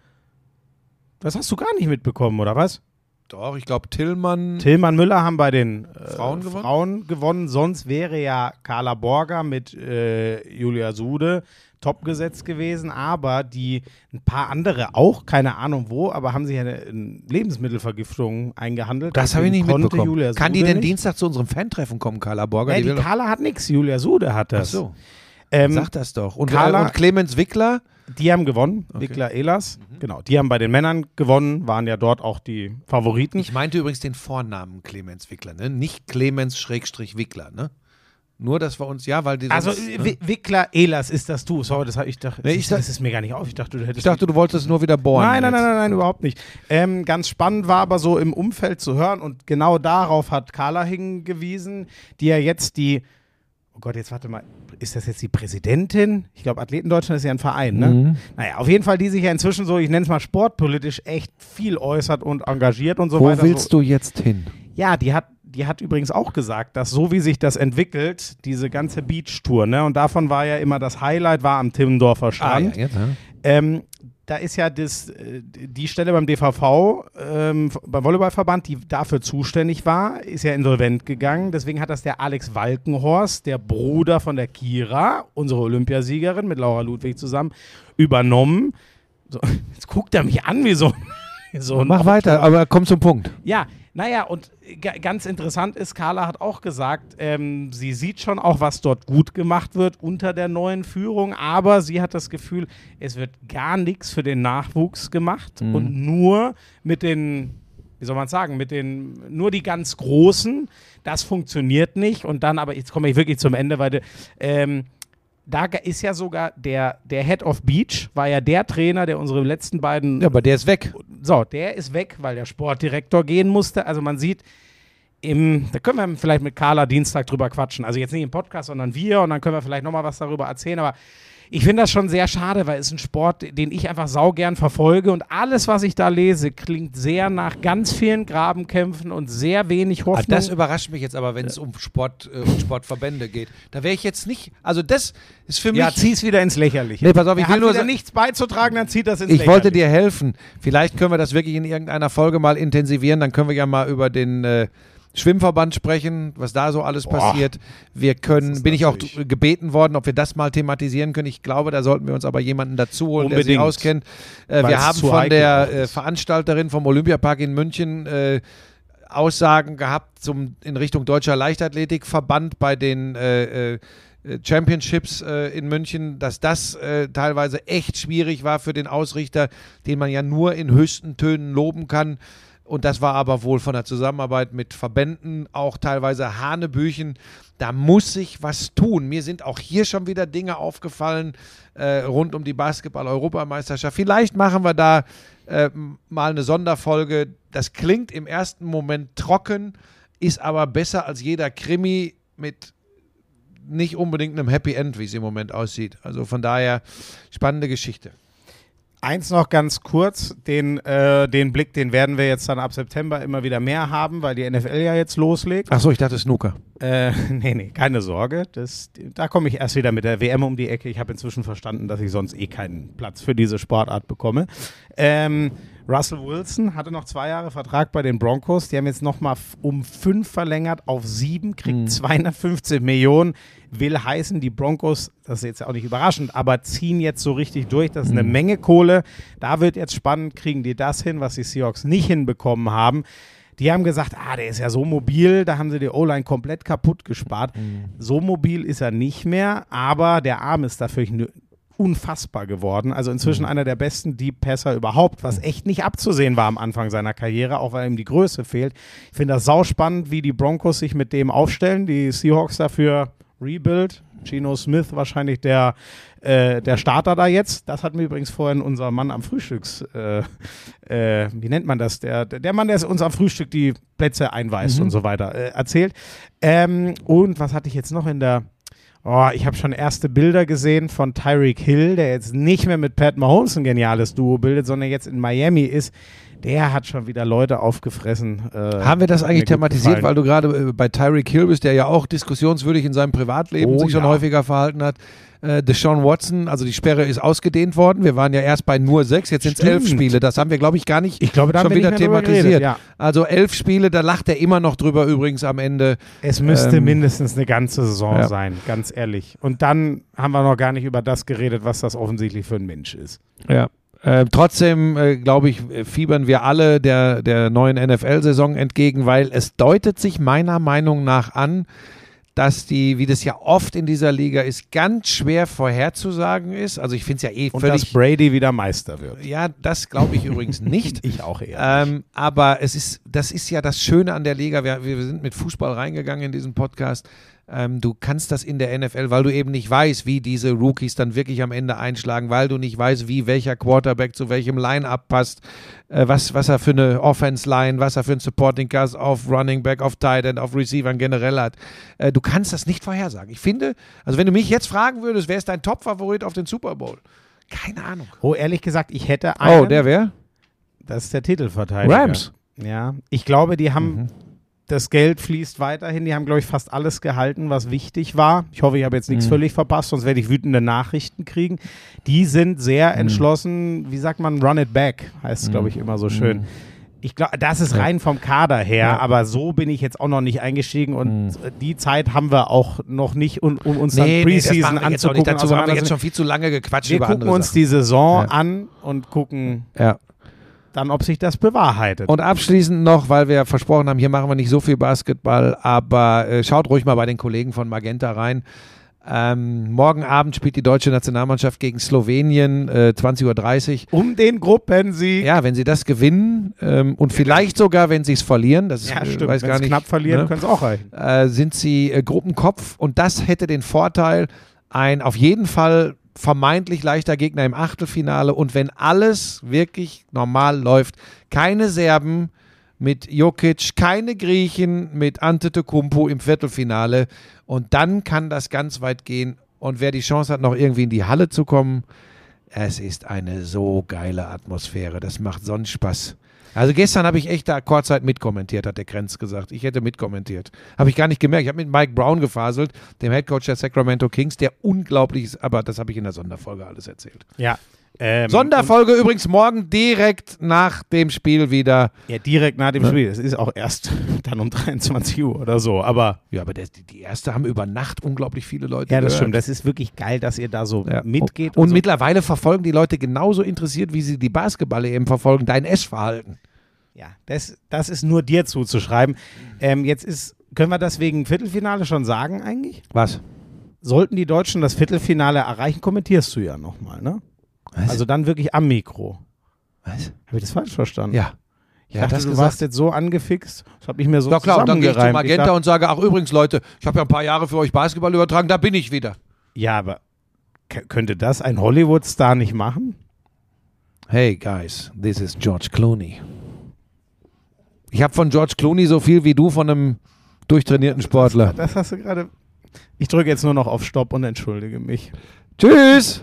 Das hast du gar nicht mitbekommen, oder was? Doch, ich glaube, Tillmann. Tillmann Müller haben bei den äh, Frauen gewonnen? Frauen gewonnen. Sonst wäre ja Carla Borger mit äh, Julia Sude top gesetzt gewesen, aber die ein paar andere auch, keine Ahnung wo, aber haben sich eine, eine Lebensmittelvergiftung eingehandelt. das habe ich nicht mitbekommen. Julia Kann die Sude denn nicht. Dienstag zu unserem Fan-Treffen kommen, Carla Borger? Nee, die doch- Carla hat nichts, Julia Sude hat Ach das. so, Ähm, sag das doch. Und, Carla- äh, und Clemens Wickler? Die haben gewonnen, Okay. Mhm. Wickler Ehlers. Genau, die haben bei den Männern gewonnen, waren ja dort auch die Favoriten. Ich meinte übrigens den Vornamen Clemens Wickler, ne? Nicht Clemens Schrägstrich Wickler, ne? Nur, dass wir uns, ja, weil die also ne? Wi- Wickler Ehlers ist das du. Sorry, das habe ich doch. Nee, ich das ist mir gar nicht auf. Ich dachte, du hättest Ich dachte, du wolltest es nur wieder bohren. Nein, nein, nein, nein, nein, überhaupt nicht. Ähm, ganz spannend war aber so im Umfeld zu hören und genau darauf hat Carla hingewiesen, die ja jetzt die, oh Gott, jetzt warte mal, ist das jetzt die Präsidentin? Ich glaube, Athleten Deutschland ist ja ein Verein, ne? Mhm. Naja, auf jeden Fall, die sich ja inzwischen so, ich nenne es mal sportpolitisch, echt viel äußert und engagiert und so Wo weiter. willst so. du jetzt hin? Ja, die hat, die hat übrigens auch gesagt, dass so wie sich das entwickelt, diese ganze Beach-Tour, ne? Und davon war ja immer das Highlight, war am Timmendorfer Strand. Ah, ja, jetzt, ja. Ähm, da ist ja das, äh, die Stelle beim DVV, ähm, beim Volleyballverband, die dafür zuständig war, ist ja insolvent gegangen. Deswegen hat das der Alex Walkenhorst, der Bruder von der Kira, unsere Olympiasiegerin mit Laura Ludwig zusammen, übernommen. So, jetzt guckt er mich an wie so, wie so ein Mach weiter, aber komm zum Punkt. ja, Naja, und ga- ganz interessant ist, Carla hat auch gesagt, ähm, sie sieht schon auch, was dort gut gemacht wird unter der neuen Führung, aber sie hat das Gefühl, es wird gar nichts für den Nachwuchs gemacht und nur mit den, wie soll man sagen, mit den, nur die ganz Großen, das funktioniert nicht und dann, aber jetzt komme ich wirklich zum Ende, weil ähm, da ist ja sogar der, der Head of Beach, war ja der Trainer, der unsere letzten beiden Ja, aber der ist weg. so, der ist weg, weil der Sportdirektor gehen musste. Also man sieht, im, da können wir vielleicht mit Carla Dienstag drüber quatschen. Also jetzt nicht im Podcast, sondern wir und dann können wir vielleicht nochmal was darüber erzählen. Aber ich finde das schon sehr schade, weil es ist ein Sport, den ich einfach saugern verfolge und alles, was ich da lese, klingt sehr nach ganz vielen Grabenkämpfen und sehr wenig Ah, Hoffnung. das überrascht mich jetzt aber, wenn es um Sport äh, und Sportverbände geht. Da wäre ich jetzt nicht. Also das ist für mich. ja, zieh's wieder ins Lächerliche. Nee, pass auf, ich er will nur nichts beizutragen, dann zieht das ins ich Lächerliche. wollte dir helfen. Vielleicht können wir das wirklich in irgendeiner Folge mal intensivieren. Dann können wir ja mal über den äh, Schwimmverband sprechen, was da so alles passiert. Wir können, bin ich auch gebeten worden, ob wir das mal thematisieren können. Ich glaube, da sollten wir uns aber jemanden dazu holen, der sich Unbedingt. auskennt. Äh, wir haben von der äh. Veranstalterin vom Olympiapark in München äh, Aussagen gehabt zum, in Richtung Deutscher Leichtathletikverband bei den äh, äh, Championships äh, in München, dass das äh, teilweise echt schwierig war für den Ausrichter, den man ja nur in höchsten Tönen loben kann. Und das war aber wohl von der Zusammenarbeit mit Verbänden auch teilweise Hanebüchen. Da muss sich was tun. Mir sind auch hier schon wieder Dinge aufgefallen äh, rund um die Basketball-Europameisterschaft. Vielleicht machen wir da äh, mal eine Sonderfolge. Das klingt im ersten Moment trocken, ist aber besser als jeder Krimi mit nicht unbedingt einem Happy End, wie es im Moment aussieht. Also von daher spannende Geschichte. Eins noch ganz kurz, den, äh, den Blick, den werden wir jetzt dann ab September immer wieder mehr haben, weil die NFL ja jetzt loslegt. Achso, ich dachte Snooker. Äh, nee, nee, keine Sorge. Das, da komme ich erst wieder mit der WM um die Ecke. Ich habe inzwischen verstanden, dass ich sonst eh keinen Platz für diese Sportart bekomme. Ähm, Russell Wilson hatte noch zwei Jahre Vertrag bei den Broncos. Die haben jetzt nochmal um fünf verlängert auf sieben, kriegt 215 Millionen. Will heißen, die Broncos, das ist jetzt auch nicht überraschend, aber ziehen jetzt so richtig durch. Das ist eine Menge Kohle. Da wird jetzt spannend, kriegen die das hin, was die Seahawks nicht hinbekommen haben. Die haben gesagt, ah, der ist ja so mobil, da haben sie die O-Line komplett kaputt gespart. So mobil ist er nicht mehr, aber der Arm ist dafür unfassbar geworden. Also inzwischen einer der besten Deep Passer überhaupt, was echt nicht abzusehen war am Anfang seiner Karriere, auch weil ihm die Größe fehlt. Ich finde das sauspannend, wie die Broncos sich mit dem aufstellen. Die Seahawks dafür Rebuild. Geno Smith wahrscheinlich der, äh, der Starter da jetzt. Das hat mir übrigens vorhin unser Mann am Frühstücks, äh, äh, wie nennt man das? Der, der Mann, der uns am Frühstück die Plätze einweist und so weiter, äh, erzählt. Ähm, und was hatte ich jetzt noch in der Oh, ich habe schon erste Bilder gesehen von Tyreek Hill, der jetzt nicht mehr mit Pat Mahomes ein geniales Duo bildet, sondern jetzt in Miami ist. Der hat schon wieder Leute aufgefressen. Äh, Haben wir das eigentlich thematisiert, gefallen. weil du gerade äh, bei Tyreek Hill bist, der ja auch diskussionswürdig in seinem Privatleben Oh, sich schon ja. häufiger verhalten hat. Äh, Deshaun Watson, also die Sperre ist ausgedehnt worden. Wir waren ja erst bei nur sechs, jetzt sind es elf. Spiele. Das haben wir, glaube ich, gar nicht Ich glaube, schon wieder thematisiert. geredet, ja. Also elf Spiele, da lacht er immer noch drüber übrigens am Ende. Es müsste Ähm, mindestens eine ganze Saison ja. sein, ganz ehrlich. Und dann haben wir noch gar nicht über das geredet, was das offensichtlich für ein Mensch ist. Ja. Äh, trotzdem, äh, glaube ich, fiebern wir alle der, der neuen NFL-Saison entgegen, weil es deutet sich meiner Meinung nach an, dass die, wie das ja oft in dieser Liga ist, ganz schwer vorherzusagen ist. Also ich finde es ja eh Und dass völlig. Brady wieder Meister wird. Ja, das glaube ich übrigens nicht. Ich auch eher. Ähm, aber es ist, das ist ja das Schöne an der Liga. Wir, wir sind mit Fußball reingegangen in diesen Podcast. Ähm, du kannst das in der NFL, weil du eben nicht weißt, wie diese Rookies dann wirklich am Ende einschlagen, weil du nicht weißt, wie welcher Quarterback zu welchem Line-Up passt, äh, was, was er für eine Offense-Line, was er für ein Supporting Cast auf Running Back, auf Tight End, auf Receivern generell hat. Äh, du kannst das nicht vorhersagen. Ich finde, also wenn du mich jetzt fragen würdest, wer ist dein Top-Favorit auf den Super Bowl? Keine Ahnung. oh, ehrlich gesagt, ich hätte einen. Oh, der wer? Das ist der Titelverteidiger. Rams. Ja, ich glaube, die haben Mhm. Das Geld fließt weiterhin. Die haben, glaube ich, fast alles gehalten, was wichtig war. Ich hoffe, ich habe jetzt nichts Mhm. völlig verpasst, sonst werde ich wütende Nachrichten kriegen. Die sind sehr Mhm. entschlossen, wie sagt man, run it back, heißt es, glaube ich, immer so schön. Ich glaube, das ist rein vom Kader her, Ja. aber so bin ich jetzt auch noch nicht eingestiegen und Mhm. die Zeit haben wir auch noch nicht, um, um uns Nee, dann nee, Preseason auch anzugucken. Dazu haben wir jetzt schon viel zu lange gequatscht wir über gucken andere uns Sachen. die Saison Ja. an und gucken, Ja. Dann, ob sich das bewahrheitet. Und abschließend noch, weil wir versprochen haben, hier machen wir nicht so viel Basketball, aber äh, schaut ruhig mal bei den Kollegen von Magenta rein. Ähm, morgen Abend spielt die deutsche Nationalmannschaft gegen Slowenien, äh, 20.30 Uhr. um den Gruppensieg. Ja, wenn sie das gewinnen ähm, und vielleicht sogar, wenn sie es verlieren, das Ja, äh, stimmt. weiß Wenn gar nicht, knapp verlieren, ne? können es auch reichen. äh, sind sie äh, Gruppenkopf und das hätte den Vorteil, ein auf jeden Fall vermeintlich leichter Gegner im Achtelfinale. Und wenn alles wirklich normal läuft, keine Serben mit Jokic, keine Griechen mit Antetokounmpo im Viertelfinale. Und dann kann das ganz weit gehen. Und wer die Chance hat, noch irgendwie in die Halle zu kommen, es ist eine so geile Atmosphäre, das macht sonst Spaß. Also gestern habe ich echt da Kurzzeit mitkommentiert, hat der Krenz gesagt. Ich hätte mitkommentiert. Habe ich gar nicht gemerkt. Ich habe mit Mike Brown gefaselt, dem Headcoach der Sacramento Kings, der unglaublich ist, aber das habe ich in der Sonderfolge alles erzählt. Ja. Ähm, Sonderfolge übrigens morgen direkt nach dem Spiel wieder. und- Ja, direkt nach dem Spiel. Es ist auch erst dann um 23 Uhr oder so. Aber Ja, aber das, die, erste haben über Nacht unglaublich viele Leute ja, das gehört. stimmt. Das ist wirklich geil, dass ihr da so Ja. mitgeht. Und, so. mittlerweile verfolgen die Leute genauso interessiert, wie sie die Basketball eben verfolgen, dein Essverhalten. Ja, das, das ist nur dir zuzuschreiben. Ähm, jetzt ist, können wir das wegen Viertelfinale schon sagen eigentlich? Was? Sollten die Deutschen das Viertelfinale erreichen, kommentierst du ja nochmal, ne? Was? Also dann wirklich am Mikro. Was? Habe ich das falsch verstanden? Ja. Ich Ja, dachte, das du gesagt. warst jetzt so angefixt. Das habe ich mir so Na klar, und dann gehe ich zu zusammengereimt. Ich Magenta dachte- und sage, ach übrigens Leute, ich habe ja ein paar Jahre für euch Basketball übertragen, da bin ich wieder. Ja, aber könnte das ein Hollywood-Star nicht machen? Hey guys, this is George Clooney. Ich habe von George Clooney so viel wie du von einem durchtrainierten Sportler. Das hast du gerade. Ich drücke jetzt nur noch auf Stopp und entschuldige mich. Tschüss!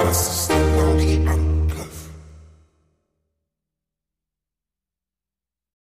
hours.